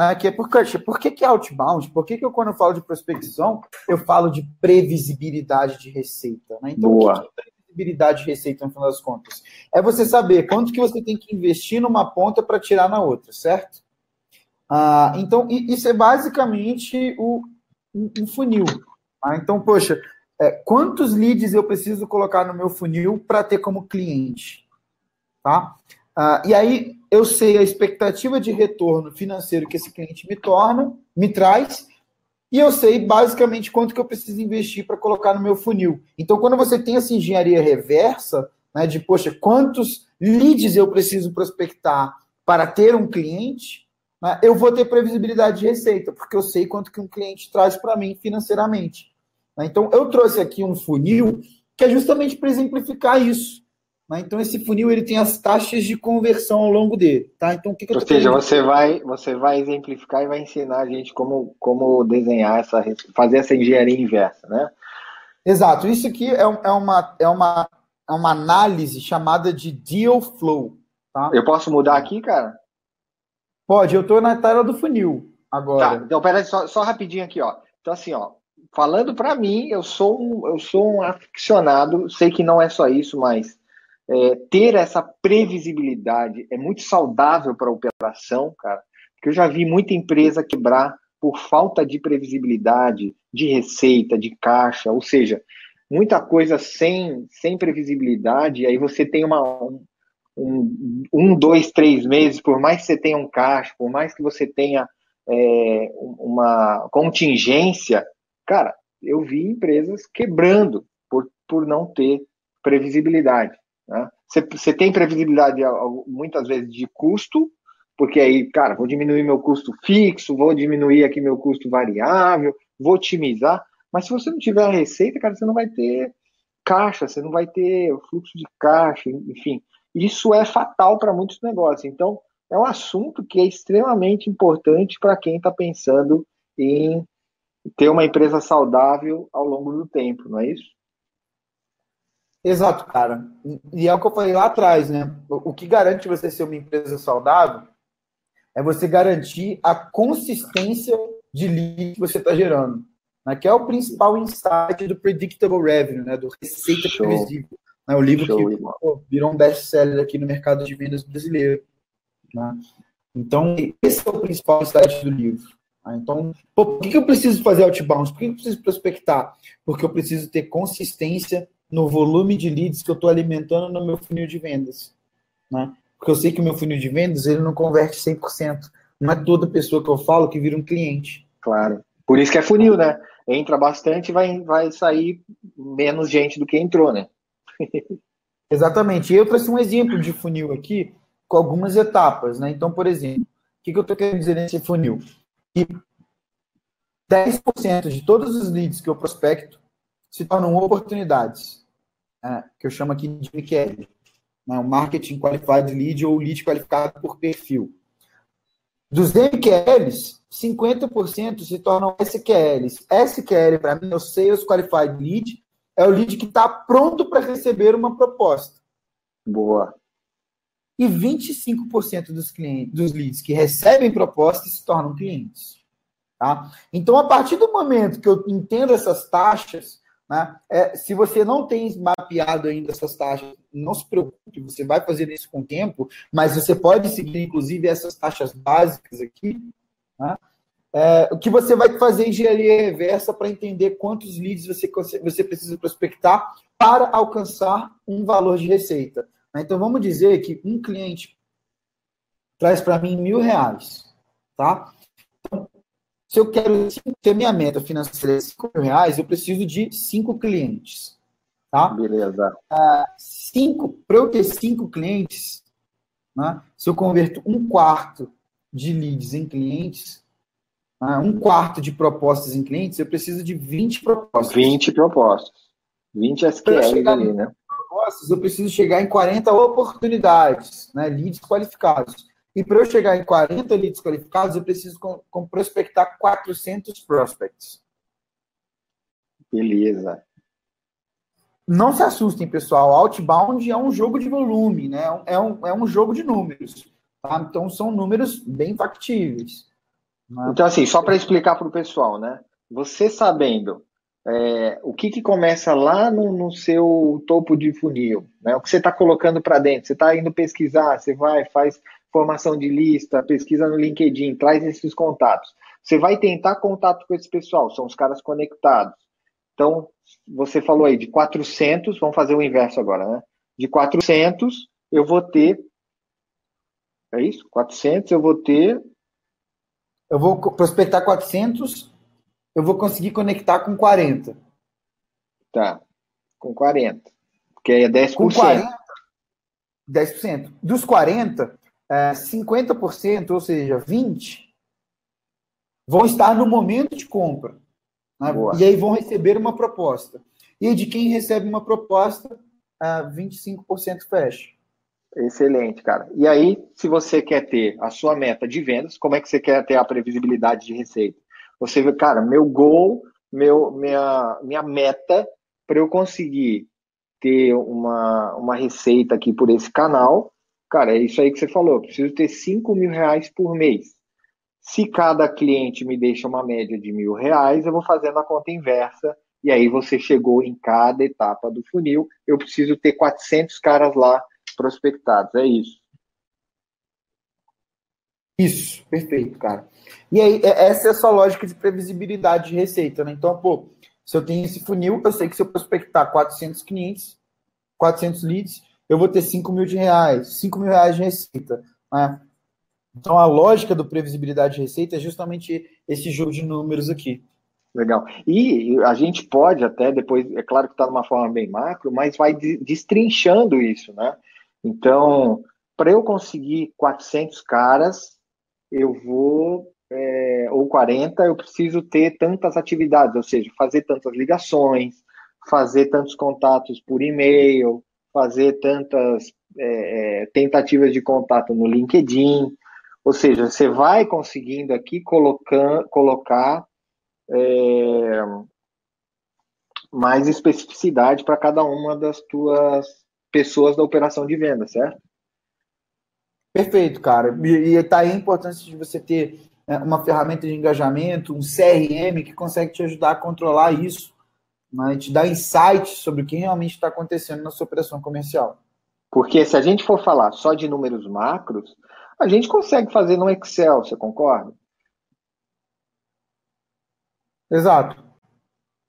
Né, que é por, por que, que é outbound? Por que, que eu, quando eu falo de prospecção, eu falo de previsibilidade de receita? Né? Então, Boa. o que é previsibilidade de receita, no final das contas? É você saber quanto que você tem que investir numa ponta para tirar na outra, certo? Ah, então, isso é basicamente o, um funil. Ah, então, poxa, é, quantos leads eu preciso colocar no meu funil para ter como cliente? Tá? Ah, e aí eu sei a expectativa de retorno financeiro que esse cliente me torna, me traz, e eu sei basicamente quanto que eu preciso investir para colocar no meu funil. Então, quando você tem essa engenharia reversa, né, de poxa, quantos leads eu preciso prospectar para ter um cliente, né, eu vou ter previsibilidade de receita, porque eu sei quanto que um cliente traz para mim financeiramente. Né? Então, eu trouxe aqui um funil que é justamente para exemplificar isso. Né? Então, esse funil ele tem as taxas de conversão ao longo dele. Tá? Então, o que, que Ou seja, você vai, você vai exemplificar e vai ensinar a gente como, como desenhar essa, fazer essa engenharia inversa, né? Exato. Isso aqui é, é, uma, é, uma, é uma análise chamada de deal flow. Tá? Eu posso mudar aqui, cara? Pode, eu estou na tela do funil agora. Tá, então peraí, só, só rapidinho aqui, ó. Então, assim, ó, falando para mim, eu sou um, eu sou um aficionado, sei que não é só isso, mas é, ter essa previsibilidade é muito saudável para a operação, cara, porque eu já vi muita empresa quebrar por falta de previsibilidade, de receita, de caixa, ou seja, muita coisa sem, sem previsibilidade, aí você tem uma, um, um, um, dois, três meses, por mais que você tenha um caixa, por mais que você tenha é, uma contingência, cara, eu vi empresas quebrando por, por não ter previsibilidade. Né? Você, tem previsibilidade muitas vezes de custo, porque aí, cara, vou diminuir meu custo fixo, vou diminuir aqui meu custo variável, vou otimizar, mas se você não tiver a receita, cara, você não vai ter caixa, você não vai ter fluxo de caixa, enfim. Isso é fatal para muitos negócios. Então, é um assunto que é extremamente importante para quem está pensando em ter uma empresa saudável ao longo do tempo, não é isso? Exato, cara. E é o que eu falei lá atrás, né? O que garante você ser uma empresa saudável é você garantir a consistência de lead que você está gerando, né? que é o principal insight do Predictable Revenue, né? do Receita Show. Previsível. Né? O livro Show, que pô, virou um best-seller aqui no mercado de vendas brasileiro. Né? Então, esse é o principal insight do livro. Né? Então, pô, por que eu preciso fazer outbound? Por que eu preciso prospectar? Porque eu preciso ter consistência no volume de leads que eu estou alimentando no meu funil de vendas. Né? Porque eu sei que o meu funil de vendas ele não converte 100%. Não é toda pessoa que eu falo que vira um cliente. Claro. Por isso que é funil, né? Entra bastante e vai, vai sair menos gente do que entrou, né? Exatamente. Eu trouxe um exemplo de funil aqui com algumas etapas, né? Então, por exemplo, o que, que eu estou querendo dizer nesse funil? Que 10% de todos os leads que eu prospecto se tornam oportunidades é, que eu chamo aqui de MQL, né, o Marketing Qualified Lead ou Lead qualificado por perfil. Dos MQLs, 50% se tornam SQLs. SQL, para mim, é o Sales Qualified Lead, é o lead que está pronto para receber uma proposta. Boa. E 25% dos, clientes, dos leads que recebem propostas se tornam clientes. Tá? Então, a partir do momento que eu entendo essas taxas, né? É, se você não tem mapeado ainda essas taxas, não se preocupe, você vai fazer isso com o tempo, mas você pode seguir, inclusive, essas taxas básicas aqui. Né? É, o que você vai fazer engenharia reversa para entender quantos leads você, você precisa prospectar para alcançar um valor de receita. Né? Então, vamos dizer que um cliente traz para mim mil reais. Tá? Se eu quero ter minha meta financeira de 5 mil reais, eu preciso de cinco clientes. Tá? Beleza. Uh, cinco, para eu ter cinco clientes, né, se eu converto um quarto de leads em clientes, uh, um quarto de propostas em clientes, eu preciso de 20 propostas. 20 propostas. 20 SQL ali, né? Propostas, eu preciso chegar em 40 oportunidades, né, leads qualificados. E para eu chegar em 40 leads qualificados, eu preciso com, com prospectar 400 prospects. Beleza. Não se assustem, pessoal. Outbound é um jogo de volume, né? É um, é um jogo de números. Tá? Então, são números bem factíveis. Né? Então, assim, só para explicar para o pessoal, né? Você sabendo é, o que, que começa lá no, no, seu topo de funil, né? O que você está colocando para dentro, você está indo pesquisar, você vai, faz formação de lista, pesquisa no LinkedIn, traz esses contatos. Você vai tentar contato com esse pessoal, são os caras conectados. Então, você falou aí de 400, vamos fazer o inverso agora, né? De 400, eu vou ter. É isso? 400, eu vou ter. Eu vou prospectar 400 eu vou conseguir conectar com 40. Tá, com 40. Que aí é 10%. Com 40, 10%. Dos 40, é, 50%, ou seja, 20%, vão estar no momento de compra. Né? E aí vão receber uma proposta. E de quem recebe uma proposta, é, 25% fecha. Excelente, cara. E aí, se você quer ter a sua meta de vendas, como é que você quer ter a previsibilidade de receita? Você vê, cara, meu goal, meu, minha, minha meta para eu conseguir ter uma, uma receita aqui por esse canal, cara, é isso aí que você falou. Eu preciso ter 5 mil reais por mês. Se cada cliente me deixa uma média de mil reais, eu vou fazendo a conta inversa. E aí você chegou em cada etapa do funil. Eu preciso ter 400 caras lá prospectados. É isso. Isso, perfeito, cara. E aí, é, essa é a sua lógica de previsibilidade de receita, né? Então, pô, se eu tenho esse funil, eu sei que se eu prospectar 400 clientes, 400 leads, eu vou ter 5 mil de reais, 5 mil reais de receita. Né? Então, a lógica do previsibilidade de receita é justamente esse jogo de números aqui. Legal. E a gente pode até depois, é claro que está de uma forma bem macro, mas vai destrinchando isso, né? Então, para eu conseguir 400 caras, eu vou, é, ou 40, eu preciso ter tantas atividades, ou seja, fazer tantas ligações, fazer tantos contatos por e-mail, fazer tantas é, é tentativas de contato no LinkedIn. Ou seja, você vai conseguindo aqui colocar, colocar é, mais especificidade para cada uma das tuas pessoas da operação de venda, certo? Perfeito, cara. E está aí a importância de você ter né, uma ferramenta de engajamento, um CRM que consegue te ajudar a controlar isso, né, te dar insights sobre o que realmente está acontecendo na sua operação comercial. Porque se a gente for falar só de números macros, a gente consegue fazer no Excel, você concorda? Exato.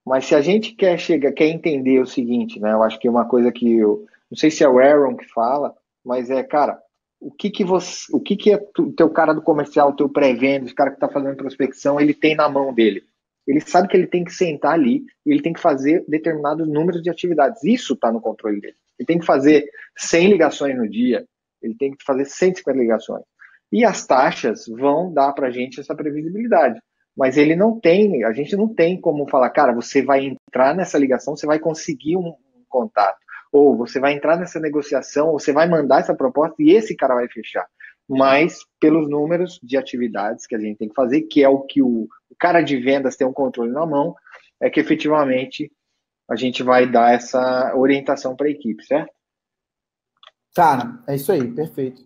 Mas se a gente quer chegar, quer entender o seguinte, né? Eu acho que é uma coisa que eu não sei se é o Aaron que fala, mas é, cara, o que que você, o que que é o teu cara do comercial, o teu pré-venda, o cara que está fazendo prospecção, ele tem na mão dele. Ele sabe que ele tem que sentar ali e ele tem que fazer determinados números de atividades. Isso está no controle dele. Ele tem que fazer 100 ligações no dia, ele tem que fazer 150 ligações. E as taxas vão dar para a gente essa previsibilidade. Mas ele não tem, a gente não tem como falar, cara, você vai entrar nessa ligação, você vai conseguir um, um contato ou você vai entrar nessa negociação, ou você vai mandar essa proposta e esse cara vai fechar. Mas pelos números de atividades que a gente tem que fazer, que é o que o, cara de vendas tem um controle na mão, é que efetivamente a gente vai dar essa orientação para a equipe, certo? Cara, é isso aí, perfeito.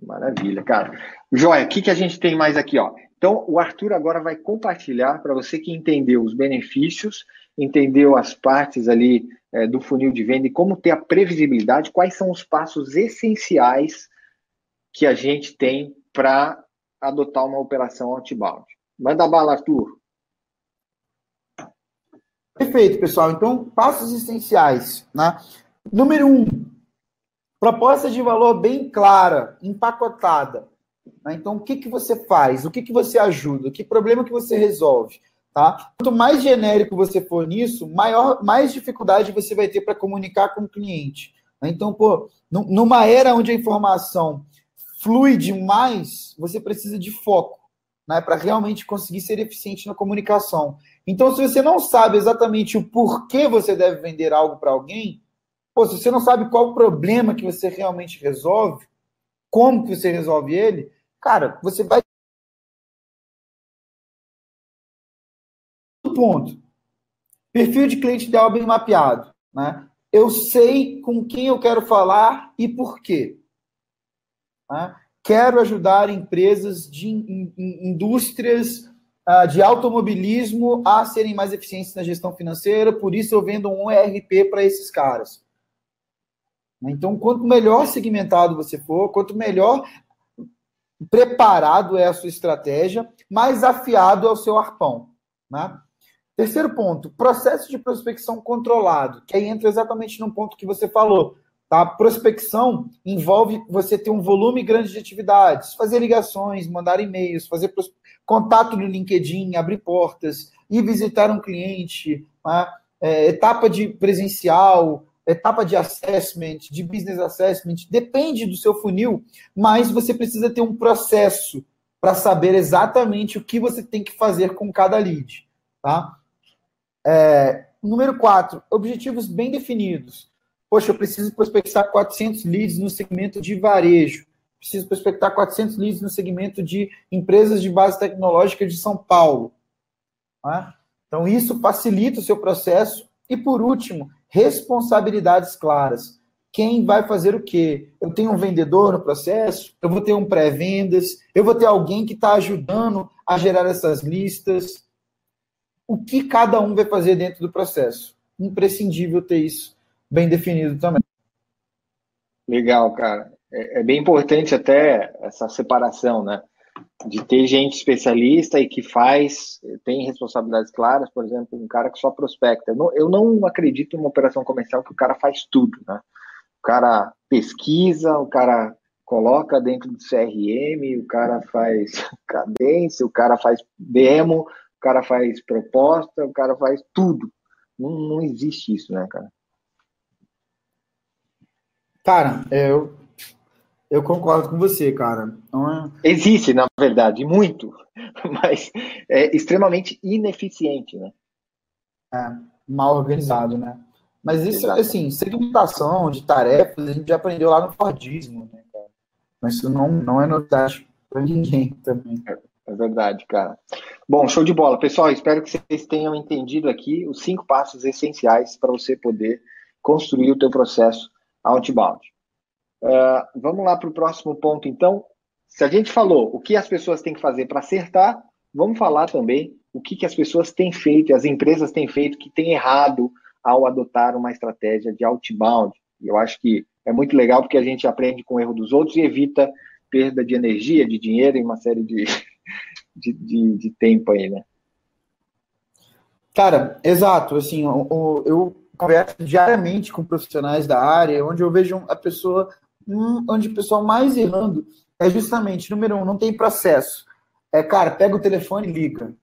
Maravilha, cara. Joia, o que, que a gente tem mais aqui, ó? Então, o Arthur agora vai compartilhar para você que entendeu os benefícios, entendeu as partes ali é, do funil de venda e como ter a previsibilidade, quais são os passos essenciais que a gente tem para adotar uma operação outbound. Manda bala, Arthur. Perfeito, pessoal. Então, passos essenciais. Né? Número um, proposta de valor bem clara, empacotada. Né? Então, o que, que você faz? O que, que você ajuda? Que problema que você resolve? Tá? Quanto mais genérico você for nisso, maior, mais dificuldade você vai ter para comunicar com o cliente. Né? Então, pô, numa era onde a informação flui demais, você precisa de foco, né, para realmente conseguir ser eficiente na comunicação. Então, se você não sabe exatamente o porquê você deve vender algo para alguém, pô, se você não sabe qual o problema que você realmente resolve, como que você resolve ele, cara, você vai ponto. Perfil de cliente ideal bem mapeado. Né? Eu sei com quem eu quero falar e por quê. Né? Quero ajudar empresas de in, in, indústrias uh, de automobilismo a serem mais eficientes na gestão financeira, por isso eu vendo um ERP para esses caras. Então, quanto melhor segmentado você for, quanto melhor preparado é a sua estratégia, mais afiado é o seu arpão. Né? Terceiro ponto, processo de prospecção controlado, que aí entra exatamente no ponto que você falou. Tá? Prospecção envolve você ter um volume grande de atividades, fazer ligações, mandar e-mails, fazer contato no LinkedIn, abrir portas, ir visitar um cliente, né? é, etapa de presencial, etapa de assessment, de business assessment, depende do seu funil, mas você precisa ter um processo para saber exatamente o que você tem que fazer com cada lead. Tá? É, número 4, objetivos bem definidos. Poxa, eu preciso prospectar 400 leads no segmento de varejo. Preciso prospectar 400 leads no segmento de empresas de base tecnológica de São Paulo. Tá? Então, isso facilita o seu processo. E, por último, responsabilidades claras. Quem vai fazer o quê? Eu tenho um vendedor no processo, eu vou ter um pré-vendas, eu vou ter alguém que está ajudando a gerar essas listas. O que cada um vai fazer dentro do processo? Imprescindível ter isso bem definido também. Legal, cara. É, é bem importante até essa separação, né? de ter gente especialista e que faz, tem responsabilidades claras, por exemplo, um cara que só prospecta. Eu não, eu não acredito numa operação comercial que o cara faz tudo, né? O cara pesquisa, o cara coloca dentro do CRM, o cara faz cadência, o cara faz demo, o cara faz proposta, o cara faz tudo. Não, não existe isso, né, cara? Cara, eu eu concordo com você, cara. É... Existe, na verdade, muito, mas é extremamente ineficiente, né? É, mal organizado, né? Mas isso, Exato. assim, segmentação de tarefas, a gente já aprendeu lá no Fordismo, né, cara? Mas isso não, não é novidade para ninguém também. É, é verdade, cara. Bom, show de bola. Pessoal, espero que vocês tenham entendido aqui os cinco passos essenciais para você poder construir o teu processo outbound. Uh, vamos lá para o próximo ponto, então. Se a gente falou o que as pessoas têm que fazer para acertar, vamos falar também o que, que as pessoas têm feito, as empresas têm feito que tem errado ao adotar uma estratégia de outbound. Eu acho que é muito legal porque a gente aprende com o erro dos outros e evita perda de energia, de dinheiro e uma série de, de, de, de tempo aí, né? Cara, exato. Assim, eu, eu converso diariamente com profissionais da área, onde eu vejo a pessoa onde o pessoal mais errando é justamente, número um, não tem processo. É, cara, pega o telefone e liga.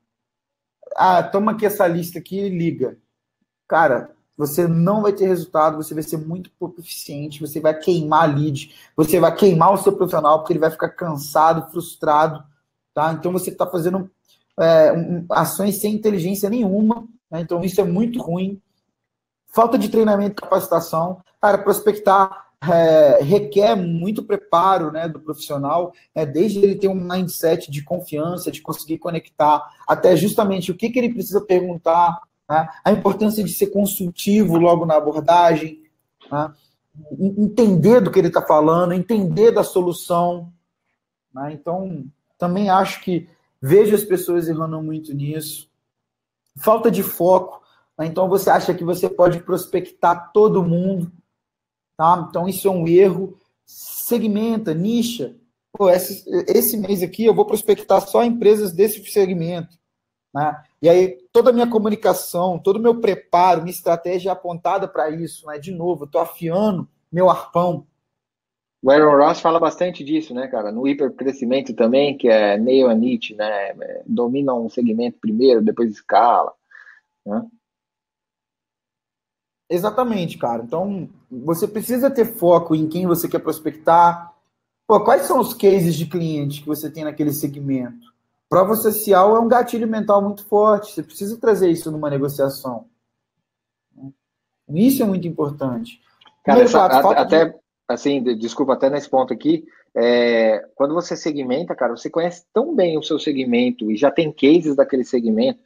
Ah, toma aqui essa lista aqui e liga. Cara, você não vai ter resultado, você vai ser muito pouco eficiente, você vai queimar a lead, você vai queimar o seu profissional, porque ele vai ficar cansado, frustrado, tá? Então você está fazendo é, ações sem inteligência nenhuma, né? então isso é muito ruim. Falta de treinamento e capacitação. Cara, prospectar é, requer muito preparo né, do profissional, é, desde ele ter um mindset de confiança, de conseguir conectar, até justamente o que, que ele precisa perguntar, né, a importância de ser consultivo logo na abordagem, né, entender do que ele está falando, entender da solução. Né, então, também acho que vejo as pessoas errando muito nisso. Falta de foco. Né, então, você acha que você pode prospectar todo mundo Tá? Então, isso é um erro. Segmenta, nicha. Pô, esse, esse mês aqui eu vou prospectar só empresas desse segmento. Né? E aí, toda a minha comunicação, todo o meu preparo, minha estratégia é apontada para isso. Né? De novo, eu estou afiando meu arpão. O Aaron Ross fala bastante disso, né, cara? No hipercrescimento também, que é nail and niche, né? Domina um segmento primeiro, depois escala. Né? Exatamente, cara. Então, você precisa ter foco em quem você quer prospectar. Pô, quais são os cases de cliente que você tem naquele segmento? Prova social é um gatilho mental muito forte. Você precisa trazer isso numa negociação. Isso é muito importante. Cara, essa, até, de... assim, desculpa, até nesse ponto aqui, é, quando você segmenta, cara, você conhece tão bem o seu segmento e já tem cases daquele segmento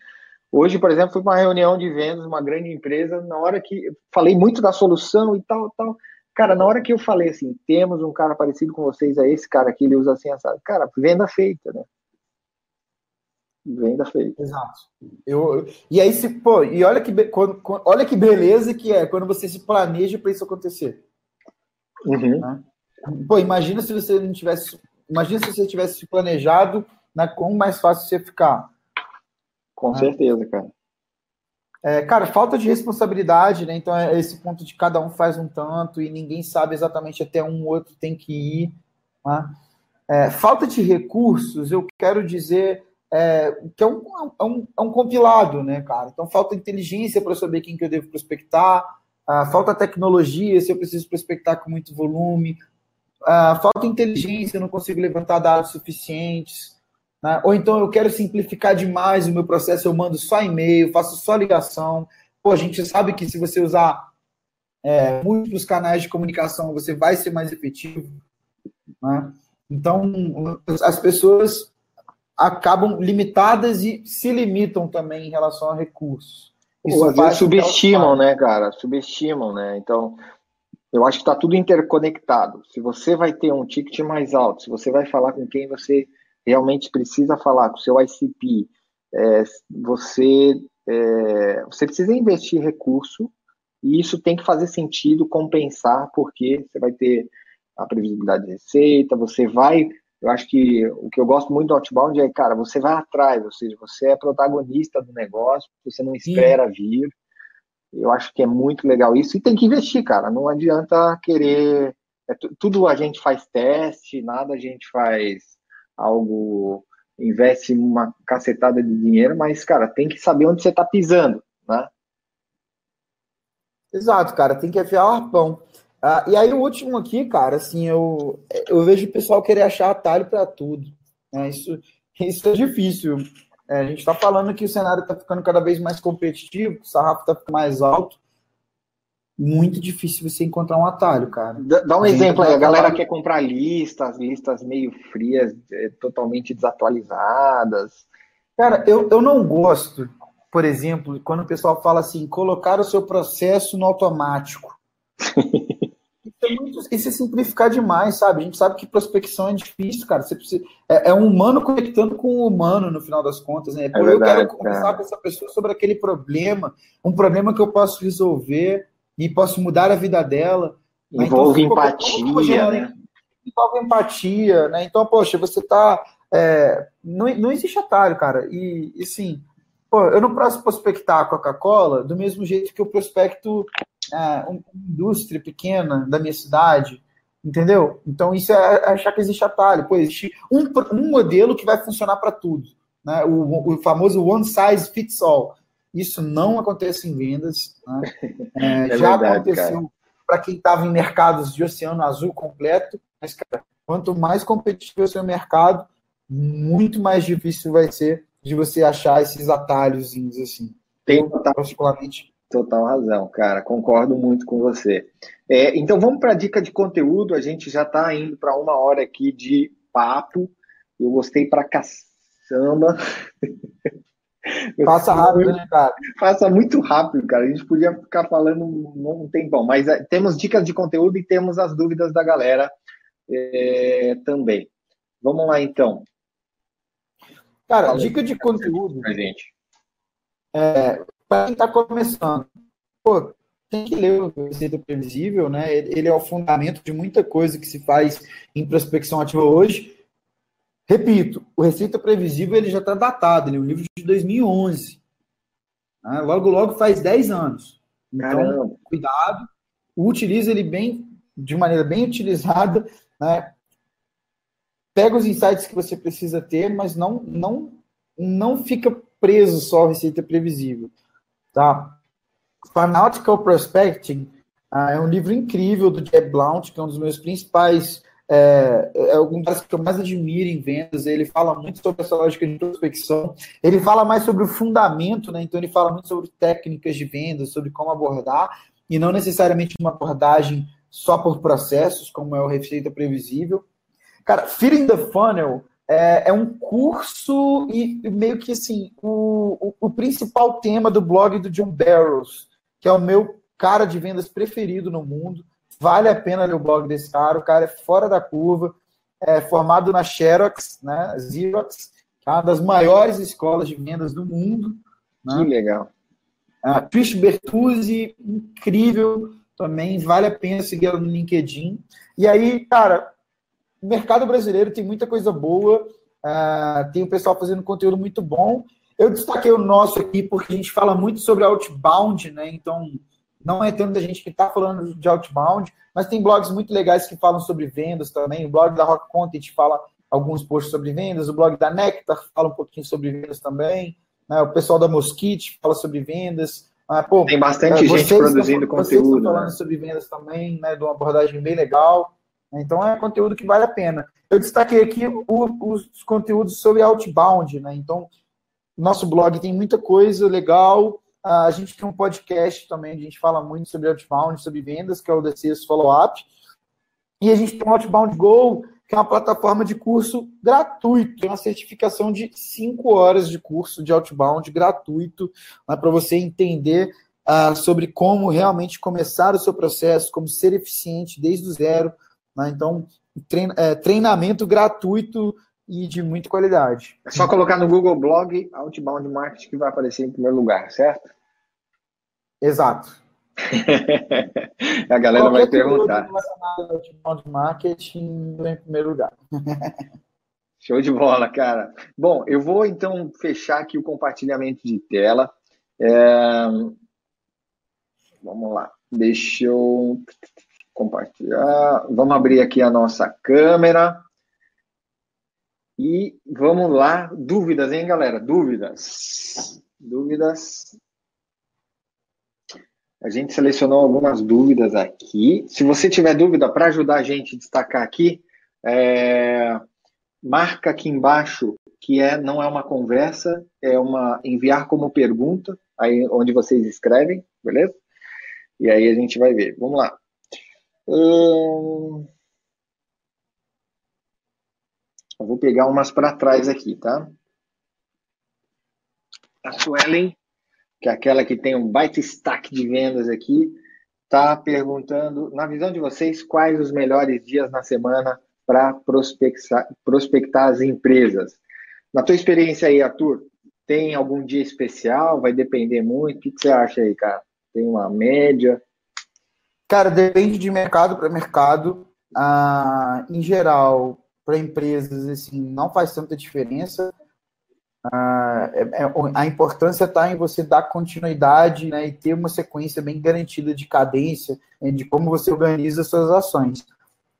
Hoje, por exemplo, fui para uma reunião de vendas, uma grande empresa, na hora que falei muito da solução e tal, tal. Cara, na hora que eu falei assim, temos um cara parecido com vocês, é esse cara aqui, ele usa assim? Cara, venda feita, né? Venda feita. Exato. Eu, e aí, se, pô, e olha que, quando, olha que beleza que é quando você se planeja para isso acontecer. Uhum. Né? Pô, imagina se você não tivesse. Imagina se você tivesse planejado, né, como mais fácil você ficar. Com né? certeza, cara. É, cara, falta de responsabilidade, né? Então é esse ponto de cada um faz um tanto e ninguém sabe exatamente até um outro tem que ir. Né? É, falta de recursos, eu quero dizer é, que é um, é, um, é um compilado, né, cara? Então falta inteligência para saber quem que eu devo prospectar, ah, falta tecnologia se eu preciso prospectar com muito volume, ah, falta inteligência, eu não consigo levantar dados suficientes. Né? Ou então eu quero simplificar demais o meu processo, eu mando só e-mail, faço só ligação. Pô, a gente sabe que se você usar é, múltiplos canais de comunicação, você vai ser mais efetivo. Né? Então, as pessoas acabam limitadas e se limitam também em relação a recursos. Isso Às vezes subestimam, né, cara? Subestimam, né? Então, eu acho que está tudo interconectado. Se você vai ter um ticket mais alto, se você vai falar com quem você realmente precisa falar, com o seu ICP, é, você, é, você precisa investir recurso e isso tem que fazer sentido, compensar, porque você vai ter a previsibilidade de receita, você vai. Eu acho que o que eu gosto muito do outbound é, cara, você vai atrás, ou seja, você é protagonista do negócio, você não espera Sim. vir. Eu acho que é muito legal isso e tem que investir, cara. Não adianta querer. É, tudo a gente faz teste, nada a gente faz algo, investe uma cacetada de dinheiro, mas, cara, tem que saber onde você está pisando, né? Exato, cara, tem que afiar o arpão. Ah, e aí, o último aqui, cara, assim, eu, eu vejo o pessoal querer achar atalho para tudo. Né? Isso, isso é difícil. É, a gente está falando que o cenário está ficando cada vez mais competitivo, o sarrafo está mais alto. Muito difícil você encontrar um atalho, cara. Dá um exemplo aí. A galera quer comprar listas, listas meio frias, é, totalmente desatualizadas. Cara, eu, eu não gosto, por exemplo, quando o pessoal fala assim, colocar o seu processo no automático. é, muito, isso é simplificar demais, sabe? A gente sabe que prospecção é difícil, cara. Você precisa, é, é um humano conectando com o um humano, no final das contas, né? É eu quero conversar com essa pessoa sobre aquele problema, um problema que eu posso resolver e posso mudar a vida dela. Né? Envolve então, empatia, né? Envolve empatia, né? Então, poxa, você tá... É, não, não existe atalho, cara. E, e sim, pô, eu não posso prospectar a Coca-Cola do mesmo jeito que eu prospecto é, uma indústria pequena da minha cidade, entendeu? Então isso é achar que existe atalho. Pô, existe um, um modelo que vai funcionar para tudo, né? O, o, famoso one size fits all. Isso não acontece em vendas. Né? É, é já verdade, aconteceu para quem estava em mercados de oceano azul completo, mas cara, quanto mais competitivo é o seu mercado, muito mais difícil vai ser de você achar esses atalhos assim. Tem, Eu, particularmente, Total razão, cara. Concordo muito com você. É, então vamos para a dica de conteúdo. A gente já está indo para uma hora aqui de papo. Eu gostei para caçamba. Passa rápido, né, cara? Passa muito rápido, cara. A gente podia ficar falando um, tempão, mas é, temos dicas de conteúdo e temos as dúvidas da galera é, também. Vamos lá, então. Cara, Fala dica de conteúdo. Pra gente. É, para quem está começando, pô, tem que ler o Receita Previsível, né? Ele é o fundamento de muita coisa que se faz em prospecção ativa hoje. Repito, o Receita Previsível ele já está datado, ele é um livro de 2011. Né? Logo, logo faz 10 anos. Então, Caramba. cuidado, utilize ele bem, de maneira bem utilizada, né? Pega os insights que você precisa ter, mas não, não, não fica preso só ao Receita Previsível. Tá? Farnautical Prospecting ah, é um livro incrível do Jeb Blount, que é um dos meus principais, é, é um dos que eu mais admiro em vendas. Ele fala muito sobre essa lógica de prospecção. Ele fala mais sobre o fundamento, né? Então ele fala muito sobre técnicas de vendas, sobre como abordar, e não necessariamente uma abordagem só por processos, como é o Receita Previsível. Cara, Feeding the Funnel é, é, um curso e meio que assim, o, o, o, principal tema do blog do John Barrows, que é o meu cara de vendas preferido no mundo. Vale a pena ler o blog desse cara, o cara é fora da curva, é formado na Xerox, né, Xerox, que é uma das maiores escolas de vendas do mundo. Né? Que legal. A Trish Bertuzzi, incrível também, vale a pena seguir ela no LinkedIn. E aí, cara, o mercado brasileiro tem muita coisa boa, uh, tem o pessoal fazendo conteúdo muito bom. Eu destaquei o nosso aqui porque a gente fala muito sobre outbound, né? Então, não é tanta gente que está falando de outbound, mas tem blogs muito legais que falam sobre vendas também. O blog da Rock Content fala alguns posts sobre vendas, o blog da Nectar fala um pouquinho sobre vendas também, né? o pessoal da Mosquite fala sobre vendas. Ah, pô, Tem bastante é, gente produzindo estão, conteúdo. Vocês estão falando né? sobre vendas também, né, de uma abordagem bem legal. Então é conteúdo que vale a pena. Eu destaquei aqui o, os conteúdos sobre outbound, né? Então, nosso blog tem muita coisa legal. A gente tem um podcast também, a gente fala muito sobre outbound, sobre vendas, que é o DCS Follow Up. E a gente tem o Outbound Go, que é uma plataforma de curso gratuito, é uma certificação de 5 horas de curso de outbound gratuito, né, para você entender uh, sobre como realmente começar o seu processo, como ser eficiente desde o zero. Né, então, trein, é, treinamento gratuito e de muita qualidade. É só colocar no Google Blog Outbound Marketing que vai aparecer em primeiro lugar, certo? Exato. a galera Qualquer vai perguntar. De marketing em primeiro lugar. Show de bola, cara. Bom, eu vou então fechar aqui o compartilhamento de tela. É... Vamos lá. Deixa eu compartilhar. Vamos abrir aqui a nossa câmera. E vamos lá. Dúvidas, hein, galera? Dúvidas. Dúvidas. A gente selecionou algumas dúvidas aqui. Se você tiver dúvida, para ajudar a gente a destacar aqui, é... marca aqui embaixo que é não é uma conversa, é uma enviar como pergunta, aí onde vocês escrevem, beleza? E aí a gente vai ver. Vamos lá. Hum... Eu vou pegar umas para trás aqui, tá? A Suelen que é aquela que tem um baita stack de vendas aqui, está perguntando, na visão de vocês, quais os melhores dias na semana para prospectar, prospectar as empresas? Na tua experiência aí, Arthur, tem algum dia especial? Vai depender muito? O que, você acha aí, cara? Tem uma média? Cara, depende de mercado para mercado. Ah, em geral, para empresas, assim, não faz tanta diferença. Ah, é, é, a importância está em você dar continuidade né, e ter uma sequência bem garantida de cadência, né, de como você organiza suas ações.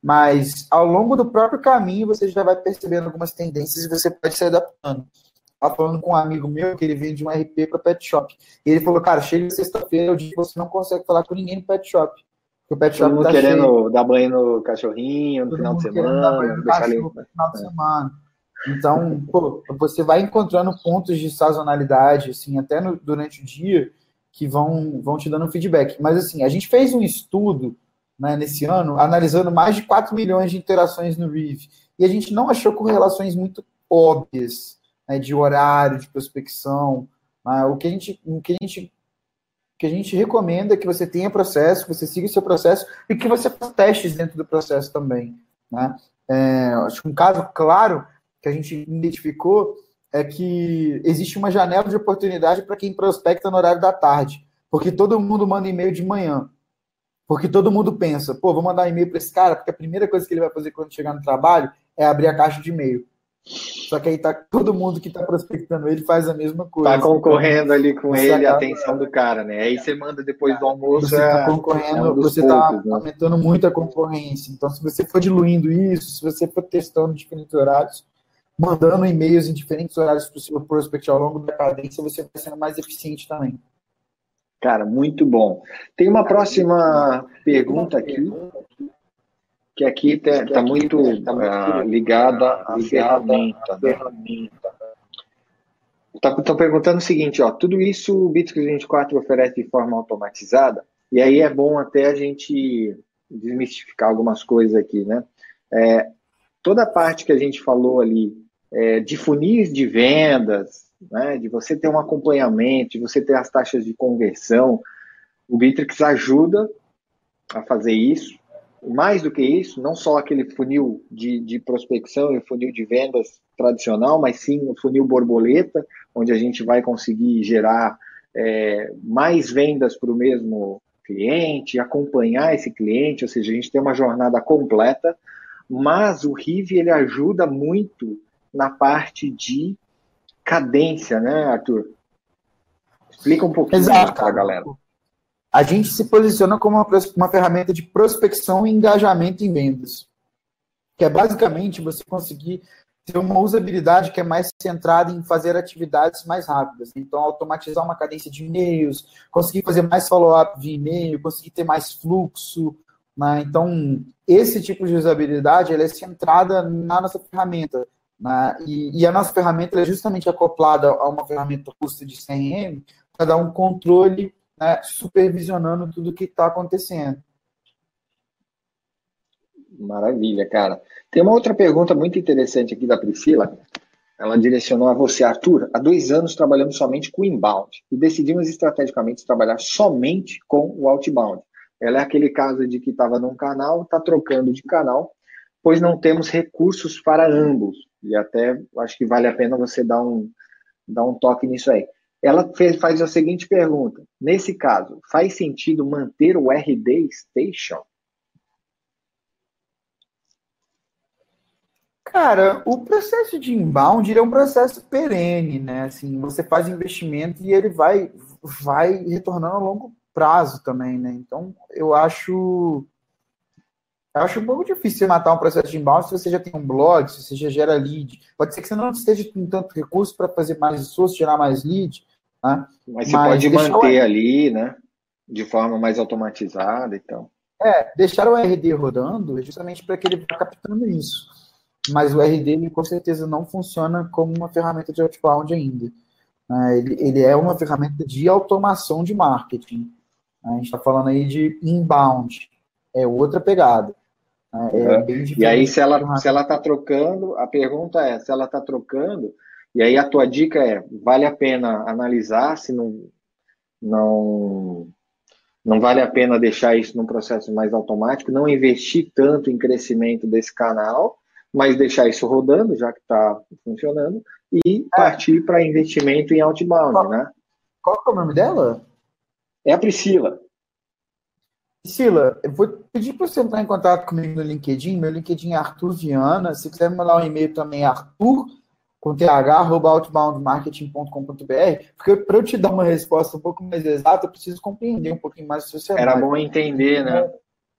Mas ao longo do próprio caminho você já vai percebendo algumas tendências e você pode se adaptando. Estava falando com um amigo meu que ele vende um RP para pet shop. E ele falou, cara, chega sexta-feira, é o dia que você não consegue falar com ninguém no pet shop. O pet shop Todo tá querendo cheio. dar banho no cachorrinho no Todo final de semana. Dar banho no cachorro no final de semana. Então, pô, você vai encontrando pontos de sazonalidade, assim, até no, durante o dia, que vão, vão te dando feedback. Mas, assim, a gente fez um estudo né, nesse ano, analisando mais de 4 milhões de interações no Reef, e a gente não achou correlações muito óbvias né, de horário, de prospecção. Né, o que a gente, o que a gente que a gente recomenda é que você tenha processo, que você siga o seu processo e que você faça testes dentro do processo também. Né? É, acho que um caso claro que a gente identificou é que existe uma janela de oportunidade para quem prospecta no horário da tarde, porque todo mundo manda e-mail de manhã. Porque todo mundo pensa, pô, vou mandar um e-mail para esse cara, porque a primeira coisa que ele vai fazer quando chegar no trabalho é abrir a caixa de e-mail. Só que aí tá todo mundo que está prospectando ele faz a mesma coisa. Tá concorrendo ali com ele acaba... a atenção do cara, né? Aí você manda depois do almoço. Você está é concorrendo, é um você está né? aumentando muito a concorrência. Então, se você for diluindo isso, se você for testando diferentes horários, mandando e-mails em diferentes horários para o seu prospect ao longo da cadência, você vai sendo mais eficiente também. Cara, muito bom. Tem uma próxima pergunta aqui, que aqui está tá muito uh, ligada à ferramenta. Né? Estão tá, perguntando o seguinte, ó, tudo isso o Bitcoin 24 oferece de forma automatizada, e aí é bom até a gente desmistificar algumas coisas aqui, né? É, toda a parte que a gente falou ali é, de funis de vendas, né, de você ter um acompanhamento, de você ter as taxas de conversão. O Bitrix ajuda a fazer isso. Mais do que isso, não só aquele funil de, de prospecção e funil de vendas tradicional, mas sim o funil borboleta, onde a gente vai conseguir gerar é, mais vendas para o mesmo cliente, acompanhar esse cliente, ou seja, a gente tem uma jornada completa, mas o Rive ele ajuda muito na parte de cadência, né, Arthur? Explica um pouquinho para a galera. A gente se posiciona como uma, uma ferramenta de prospecção e engajamento em vendas. que é basicamente você conseguir ter uma usabilidade que é mais centrada em fazer atividades mais rápidas. Então, automatizar uma cadência de e-mails, conseguir fazer mais follow-up via e-mail, conseguir ter mais fluxo. Né? Então, esse tipo de usabilidade ela é centrada na nossa ferramenta. Né? E, e, a nossa ferramenta é justamente acoplada a uma ferramenta custa de CRM para dar um controle né, supervisionando tudo o que está acontecendo. Maravilha, cara. Tem uma outra pergunta muito interessante aqui da Priscila. Ela direcionou a você, Arthur. Há dois anos trabalhamos somente com inbound e decidimos estrategicamente trabalhar somente com o outbound. Ela é aquele caso de que estava num canal, está trocando de canal, pois não temos recursos para ambos. E até acho que vale a pena você dar um, dar um toque nisso aí. Ela fez, faz a seguinte pergunta: nesse caso, faz sentido manter o RD Station? Cara, o processo de inbound é um processo perene, né? Assim, você faz investimento e ele vai, vai retornando a longo prazo também, né? Então, eu acho eu acho um pouco difícil você matar um processo de inbound se você já tem um blog, se você já gera lead. Pode ser que você não esteja com tanto recurso para fazer mais esforço, gerar mais lead. Né? Mas você Mas pode manter ali, né? De forma mais automatizada e então. tal. É, deixar o RD rodando é justamente para que ele vá captando isso mas o RD com certeza não funciona como uma ferramenta de outbound ainda. É, ele, ele é uma ferramenta de automação de marketing. A gente está falando aí de inbound, é outra pegada. É, é e aí, se ela se ela está trocando, a pergunta é se ela está trocando, e aí a tua dica é vale a pena analisar se não não não vale a pena deixar isso num processo mais automático, não investir tanto em crescimento desse canal mas deixar isso rodando, já que está funcionando, e é. partir para investimento em outbound, qual, né? Qual é o nome dela? É a Priscila. Priscila, eu vou pedir para você entrar em contato comigo no LinkedIn. Meu LinkedIn é Arthur Viana. Se quiser me mandar um e-mail também, Arthur, com th, arroba outboundmarketing.com.br, porque para eu te dar uma resposta um pouco mais exata, eu preciso compreender um pouquinho mais o seu cenário. Era bom entender, né?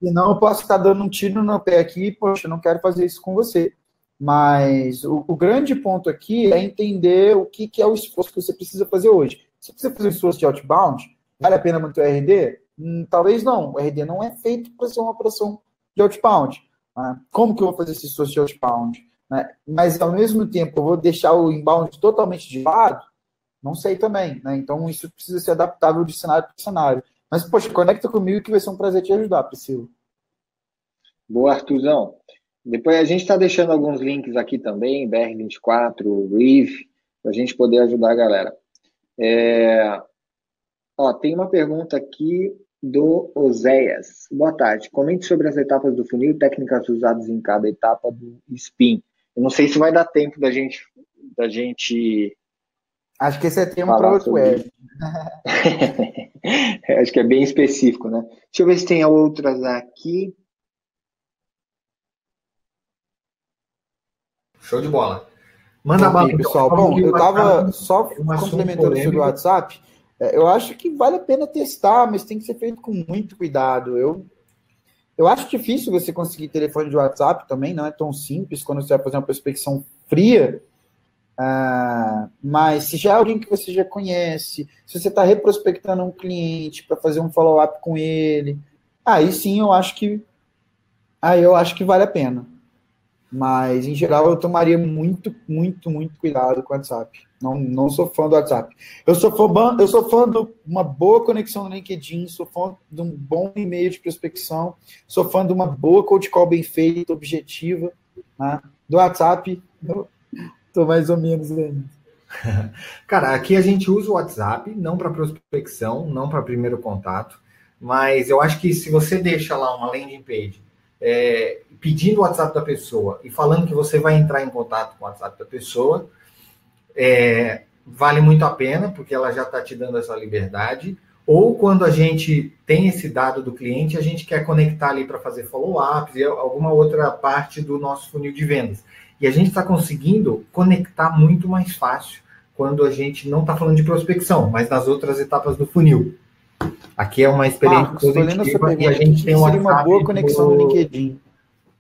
Senão eu posso estar dando um tiro no pé aqui e, poxa, eu não quero fazer isso com você. Mas o, o grande ponto aqui é entender o que, que, é o esforço que você precisa fazer hoje. Se você fazer um esforço de outbound, vale a pena manter o RD? Hum, talvez não. O RD não é feito para ser uma operação de outbound. Né? Como que eu vou fazer esse esforço de outbound? Né? Mas, ao mesmo tempo, eu vou deixar o inbound totalmente de lado? Não sei também. Né? Então, isso precisa ser adaptável de cenário para cenário. Mas, poxa, conecta comigo que vai ser um prazer te ajudar, Priscila. Boa, Artuzão. Depois a gente está deixando alguns links aqui também, BR24, Reef, para a gente poder ajudar a galera. É... Ó, tem uma pergunta aqui do Oséias. Boa tarde. Comente sobre as etapas do funil e técnicas usadas em cada etapa do spin. Eu não sei se vai dar tempo da gente da gente Acho que esse é tema para outro web. Acho que é bem específico, né? Deixa eu ver se tem outras aqui. Show de bola. Manda bala, pessoal. Bom, eu estava só complementando sobre o WhatsApp. É, eu acho que vale a pena testar, mas tem que ser feito com muito cuidado. Eu, eu acho difícil você conseguir telefone de WhatsApp também, não é tão simples quando você vai fazer uma prospecção fria. Ah, mas se já é alguém que você já conhece, se você está reprospectando um cliente para fazer um follow-up com ele, aí sim eu acho que aí eu acho que vale a pena. Mas em geral eu tomaria muito, muito, muito cuidado com o WhatsApp. Não, não sou fã do WhatsApp. Eu sou fã, eu sou fã de uma boa conexão no LinkedIn, sou fã de um bom e-mail de prospecção, sou fã de uma boa cold call bem feita, objetiva. Né? Do WhatsApp, Tô mais ou menos ainda. Cara, aqui a gente usa o WhatsApp, não para prospecção, não para primeiro contato, mas eu acho que se você deixa lá uma landing page é, pedindo o WhatsApp da pessoa e falando que você vai entrar em contato com o WhatsApp da pessoa, é, vale muito a pena, porque ela já está te dando essa liberdade. Ou quando a gente tem esse dado do cliente, a gente quer conectar ali para fazer follow-ups e alguma outra parte do nosso funil de vendas. E a gente está conseguindo conectar muito mais fácil quando a gente não está falando de prospecção, mas nas outras etapas do funil. Aqui é uma experiência ah, positiva e a gente tem uma, uma boa conexão no LinkedIn.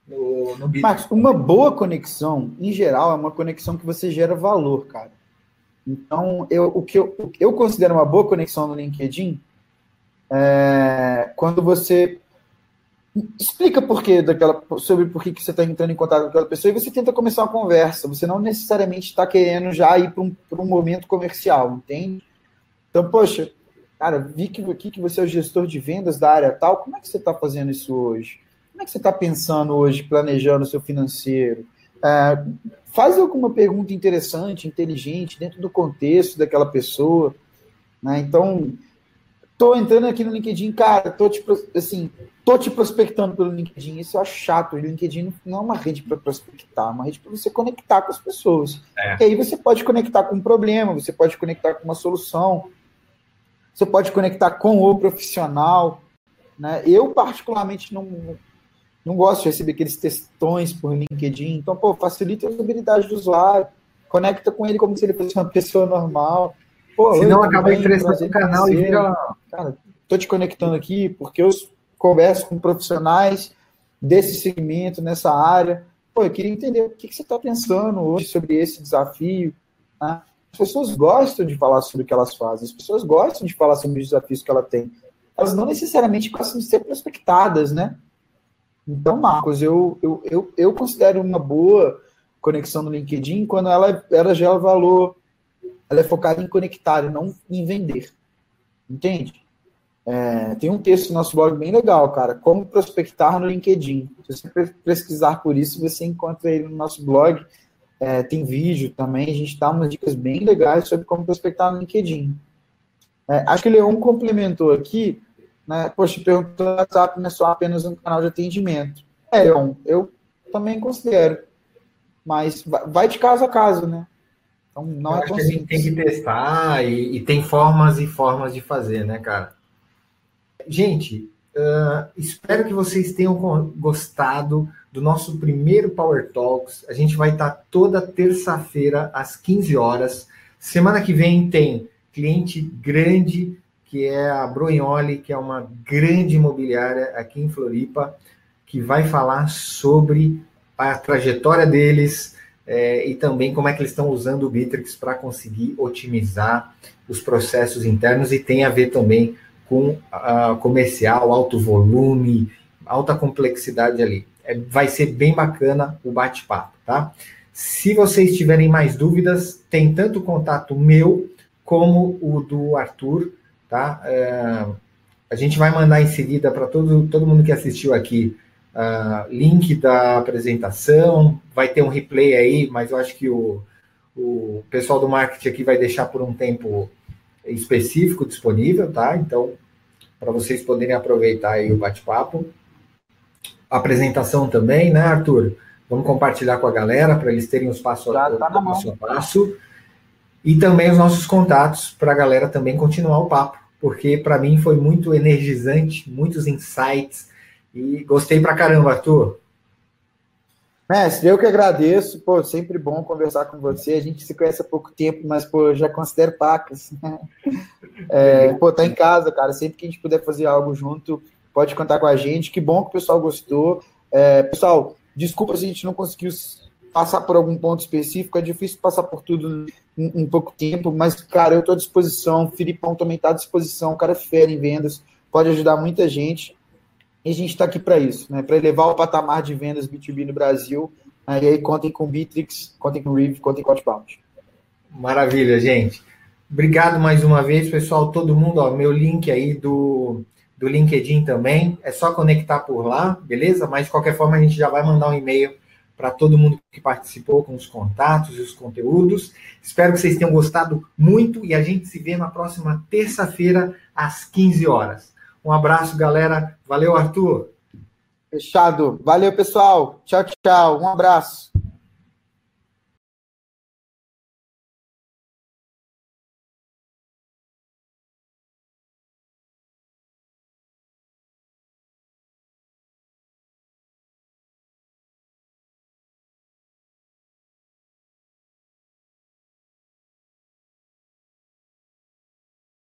No, no Marcos, uma boa conexão, em geral, é uma conexão que você gera valor, cara. Então, eu, o que eu, eu considero uma boa conexão no LinkedIn é quando você explica por quê daquela, sobre por que, que você está entrando em contato com aquela pessoa e você tenta começar uma conversa. Você não necessariamente está querendo já ir para um, um momento comercial, entende? Então, poxa, cara, vi que, que, que você é o gestor de vendas da área tal, como é que você está fazendo isso hoje? Como é que você está pensando hoje, planejando o seu financeiro? É, faz alguma pergunta interessante, inteligente, dentro do contexto daquela pessoa. Né? Então, tô entrando aqui no LinkedIn, cara, tô te, assim, tô te prospectando pelo LinkedIn. Isso eu acho chato. O LinkedIn não é uma rede para prospectar, é uma rede para você conectar com as pessoas. É. E aí você pode conectar com um problema, você pode conectar com uma solução, você pode conectar com o profissional. Né? Eu, particularmente, não, não gosto de receber aqueles textões por LinkedIn. Então, pô, facilita a usabilidade do usuário, conecta com ele como se ele fosse uma pessoa normal. Pô, Senão acaba interessando o canal e vira. Cara, tô te conectando aqui porque eu converso com profissionais desse segmento, nessa área. Pô, eu queria entender o que, que você está pensando hoje sobre esse desafio. Né? As pessoas gostam de falar sobre o que elas fazem, as pessoas gostam de falar sobre os desafios que ela tem. Elas não necessariamente gostam de ser prospectadas, né? Então, Marcos, eu, eu, eu, eu considero uma boa conexão no LinkedIn quando ela, ela gera valor, ela é focada em conectar e não em vender. Entende? É, tem um texto no nosso blog bem legal, cara. Como prospectar no LinkedIn. Se você pesquisar por isso, você encontra ele no nosso blog. É, tem vídeo também. A gente dá umas dicas bem legais sobre como prospectar no LinkedIn. É, acho que o Leon complementou aqui né? Poxa, perguntou no WhatsApp não é só apenas um canal de atendimento. É, eu, eu também considero. Mas vai de caso a caso, né? Então não eu é acho que a gente tem que testar e, e, tem formas e formas de fazer, né, cara? Gente, uh, espero que vocês tenham gostado do nosso primeiro Power Talks. A gente vai estar toda terça-feira às 15 horas. Semana que vem tem cliente grande que é a Brognoli, que é uma grande imobiliária aqui em Floripa, que vai falar sobre a trajetória deles é, e também como é que eles estão usando o Bitrix para conseguir otimizar os processos internos e tem a ver também com a comercial, alto volume, alta complexidade ali. É, vai ser bem bacana o bate-papo, tá? Se vocês tiverem mais dúvidas, tem tanto contato meu como o do Arthur, tá? É, a gente vai mandar em seguida para todo, todo mundo que assistiu aqui uh, link da apresentação, vai ter um replay aí, mas eu acho que o, o pessoal do marketing aqui vai deixar por um tempo específico disponível, tá? Então, para vocês poderem aproveitar aí o bate-papo. Apresentação também, né, Arthur? Vamos compartilhar com a galera para eles terem os passos tá passo a passo e também os nossos contatos para a galera também continuar o papo, porque para mim foi muito energizante, muitos insights e gostei pra caramba, Arthur. Mestre, eu que agradeço, pô, sempre bom conversar com você. A gente se conhece há pouco tempo, mas pô, eu já considero pacas. É, pô, tá em casa, cara. Sempre que a gente puder fazer algo junto, pode contar com a gente. Que bom que o pessoal gostou. É, pessoal, desculpa se a gente não conseguiu passar por algum ponto específico, é difícil passar por tudo em, em pouco tempo, mas, cara, eu estou à disposição, o Filipão também está à disposição, o cara é fera em vendas, pode ajudar muita gente, e a gente está aqui para isso, né, para elevar o patamar de vendas B2B no Brasil, e aí contem com Bitrix, contem com Rive, contem com Outbound. Maravilha, gente. Obrigado mais uma vez, pessoal, todo mundo, ó, meu link aí do, do LinkedIn também, é só conectar por lá, beleza? Mas de qualquer forma a gente já vai mandar um e-mail para todo mundo que participou com os contatos e os conteúdos. Espero que vocês tenham gostado muito e a gente se vê na próxima terça-feira às 15 horas. Um abraço, galera. Valeu, Arthur. Fechado. Valeu, pessoal. Tchau, tchau. Um abraço.